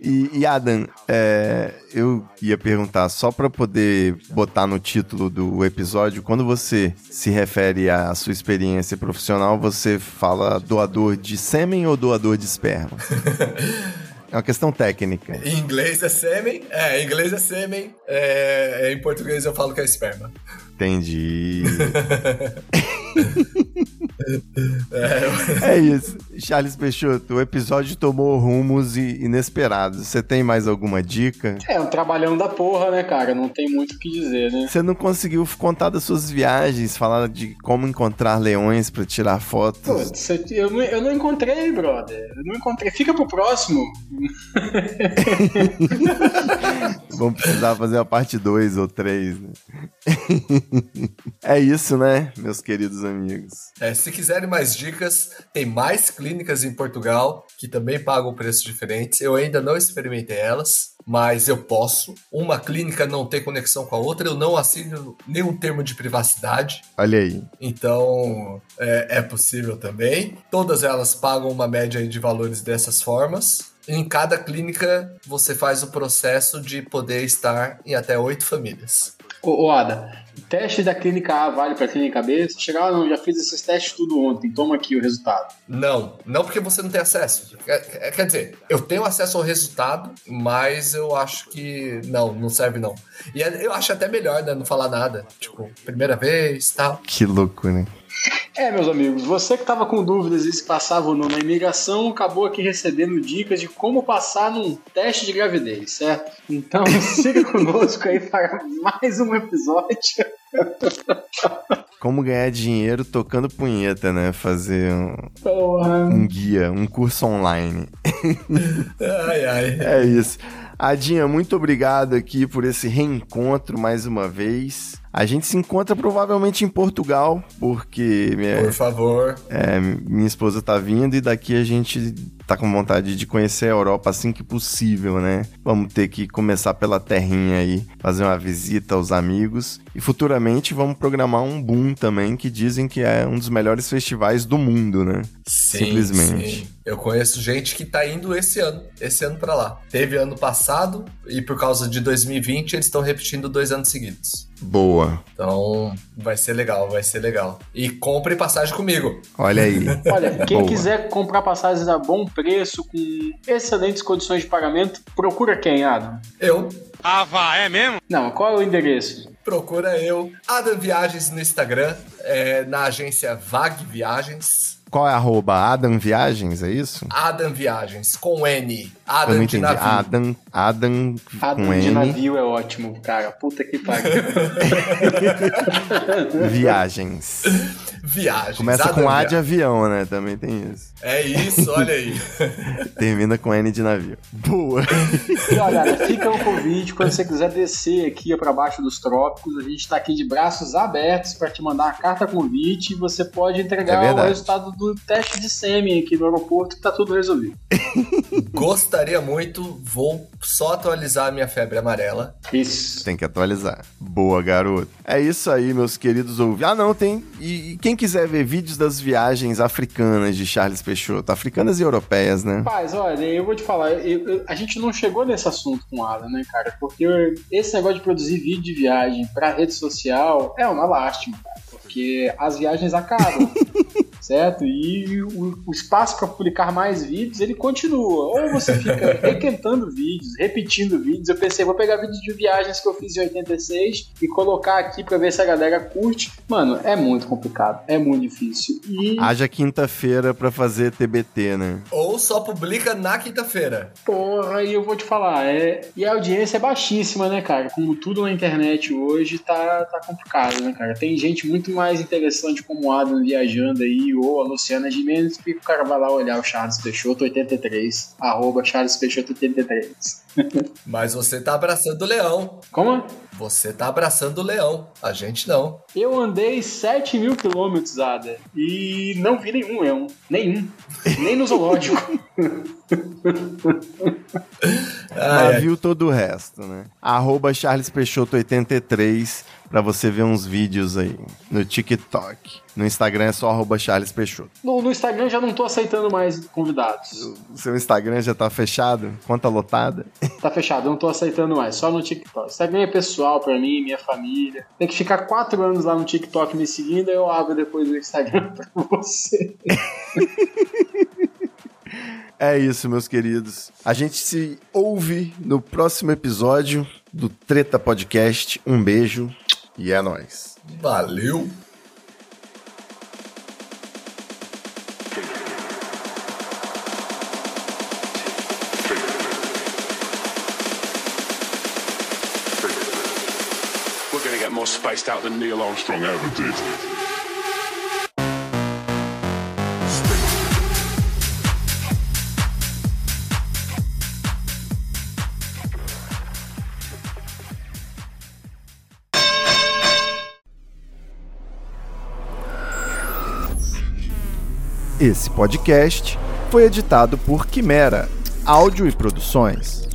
E, e Adam, é, eu ia perguntar só para poder botar no título do episódio, quando você se refere à sua experiência profissional, você fala doador de sêmen ou doador de esperma? É uma questão técnica. Em inglês é sêmen, é, em inglês é sêmen, é, em português eu falo que é esperma. Entendi. é, é isso. Charles Peixoto, o episódio tomou rumos inesperados. Você tem mais alguma dica? É, um trabalhão da porra, né, cara? Não tem muito o que dizer, né? Você não conseguiu contar das suas viagens, falar de como encontrar leões para tirar fotos? Putz, eu, não, eu não encontrei, brother. Eu não encontrei. Fica pro próximo. Vamos precisar fazer a parte 2 ou 3, né? é isso, né, meus queridos amigos? É, se quiserem mais dicas, tem mais clínicas em Portugal que também pagam preços diferentes. Eu ainda não experimentei elas, mas eu posso. Uma clínica não tem conexão com a outra, eu não assino nenhum termo de privacidade. Olha aí. Então é, é possível também. Todas elas pagam uma média de valores dessas formas. Em cada clínica, você faz o processo de poder estar em até oito famílias. Ô, ô Ada, teste da clínica A vale para a clínica B? Você chegar, ah, não, já fiz esses testes tudo ontem, toma aqui o resultado. Não, não porque você não tem acesso. É, é, quer dizer, eu tenho acesso ao resultado, mas eu acho que não, não serve não. E é, eu acho até melhor, né, não falar nada. Tipo, primeira vez tal. Que louco, né? É, meus amigos, você que estava com dúvidas se passava ou não na imigração, acabou aqui recebendo dicas de como passar num teste de gravidez, certo? Então siga conosco aí para mais um episódio. Como ganhar dinheiro tocando punheta, né? Fazer um, um guia, um curso online. ai, ai. É isso. Adinha, muito obrigado aqui por esse reencontro mais uma vez. A gente se encontra provavelmente em Portugal, porque minha, por favor, é, minha esposa tá vindo e daqui a gente tá com vontade de conhecer a Europa assim que possível, né? Vamos ter que começar pela terrinha aí, fazer uma visita aos amigos e futuramente vamos programar um boom também que dizem que é um dos melhores festivais do mundo, né? Sim, Simplesmente. Sim. Eu conheço gente que tá indo esse ano, esse ano para lá. Teve ano passado e por causa de 2020 eles estão repetindo dois anos seguidos. Boa. Então vai ser legal, vai ser legal. E compre passagem comigo. Olha aí. Olha, quem Boa. quiser comprar passagens a bom preço, com excelentes condições de pagamento, procura quem, Adam? Eu. Ah, vá, é mesmo? Não, qual é o endereço? Procura eu, Adam Viagens no Instagram, é, na agência Vag Viagens. Qual é a arroba? Adam Viagens, é isso? Adam Viagens, com N. Adam Eu não de navio. Adam, Adam, Adam com de N. navio é ótimo, cara. Puta que pariu. Viagens. Viagens. Começa Adam com A de avião, né? Também tem isso. É isso, olha aí. Termina com N de navio. Boa. E olha, fica o convite quando você quiser descer aqui para baixo dos trópicos. A gente está aqui de braços abertos para te mandar a carta convite e você pode É entregar o verdade. resultado do teste de sêmen aqui no aeroporto que tá tudo resolvido. Gostaria muito, vou só atualizar a minha febre amarela. Isso. Tem que atualizar. Boa, garoto. É isso aí, meus queridos ouvintes. Ah, não, tem. E, e quem quiser ver vídeos das viagens africanas de Charles Peixoto, africanas e europeias, né? Rapaz, olha, eu vou te falar, eu- eu- a gente não chegou nesse assunto com o Alan, né, cara? Porque eu- esse negócio de produzir vídeo de viagem pra rede social é uma lástima, cara. Porque as viagens acabam. Certo? E o, o espaço para publicar mais vídeos ele continua. Ou você fica requentando vídeos, repetindo vídeos. Eu pensei, vou pegar vídeos de viagens que eu fiz em 86 e colocar aqui para ver se a galera curte. Mano, é muito complicado, é muito difícil. E Haja quinta-feira pra fazer TBT, né? Ou só publica na quinta-feira. Porra, e eu vou te falar, é... e a audiência é baixíssima, né, cara? Como tudo na internet hoje tá, tá complicado, né, cara? Tem gente muito mais interessante como o Adam viajando aí, ou a Luciana Gimenez, que o cara vai lá olhar o Charles Peixoto 83, arroba Charles Peixoto 83. Mas você tá abraçando o leão. Como? Você tá abraçando o leão. A gente não. Eu andei 7 mil quilômetros, Ada, e não vi nenhum leão. Nenhum. Nem no zoológico. Mas viu todo o resto, né? Arroba Charles Peixoto 83 pra você ver uns vídeos aí no TikTok. No Instagram é só arroba Charles Peixoto. No, no Instagram já não tô aceitando mais convidados. O seu Instagram já tá fechado? Conta lotada? Tá fechado, não tô aceitando mais, só no TikTok. Instagram é pessoal pra mim, minha família. Tem que ficar quatro anos lá no TikTok me seguindo, eu abro depois o Instagram pra você. É isso, meus queridos. A gente se ouve no próximo episódio do Treta Podcast. Um beijo e é nóis. Valeu! We're gonna get more spaced out than Neil Armstrong ever did. Esse podcast foi editado por Quimera, áudio e produções.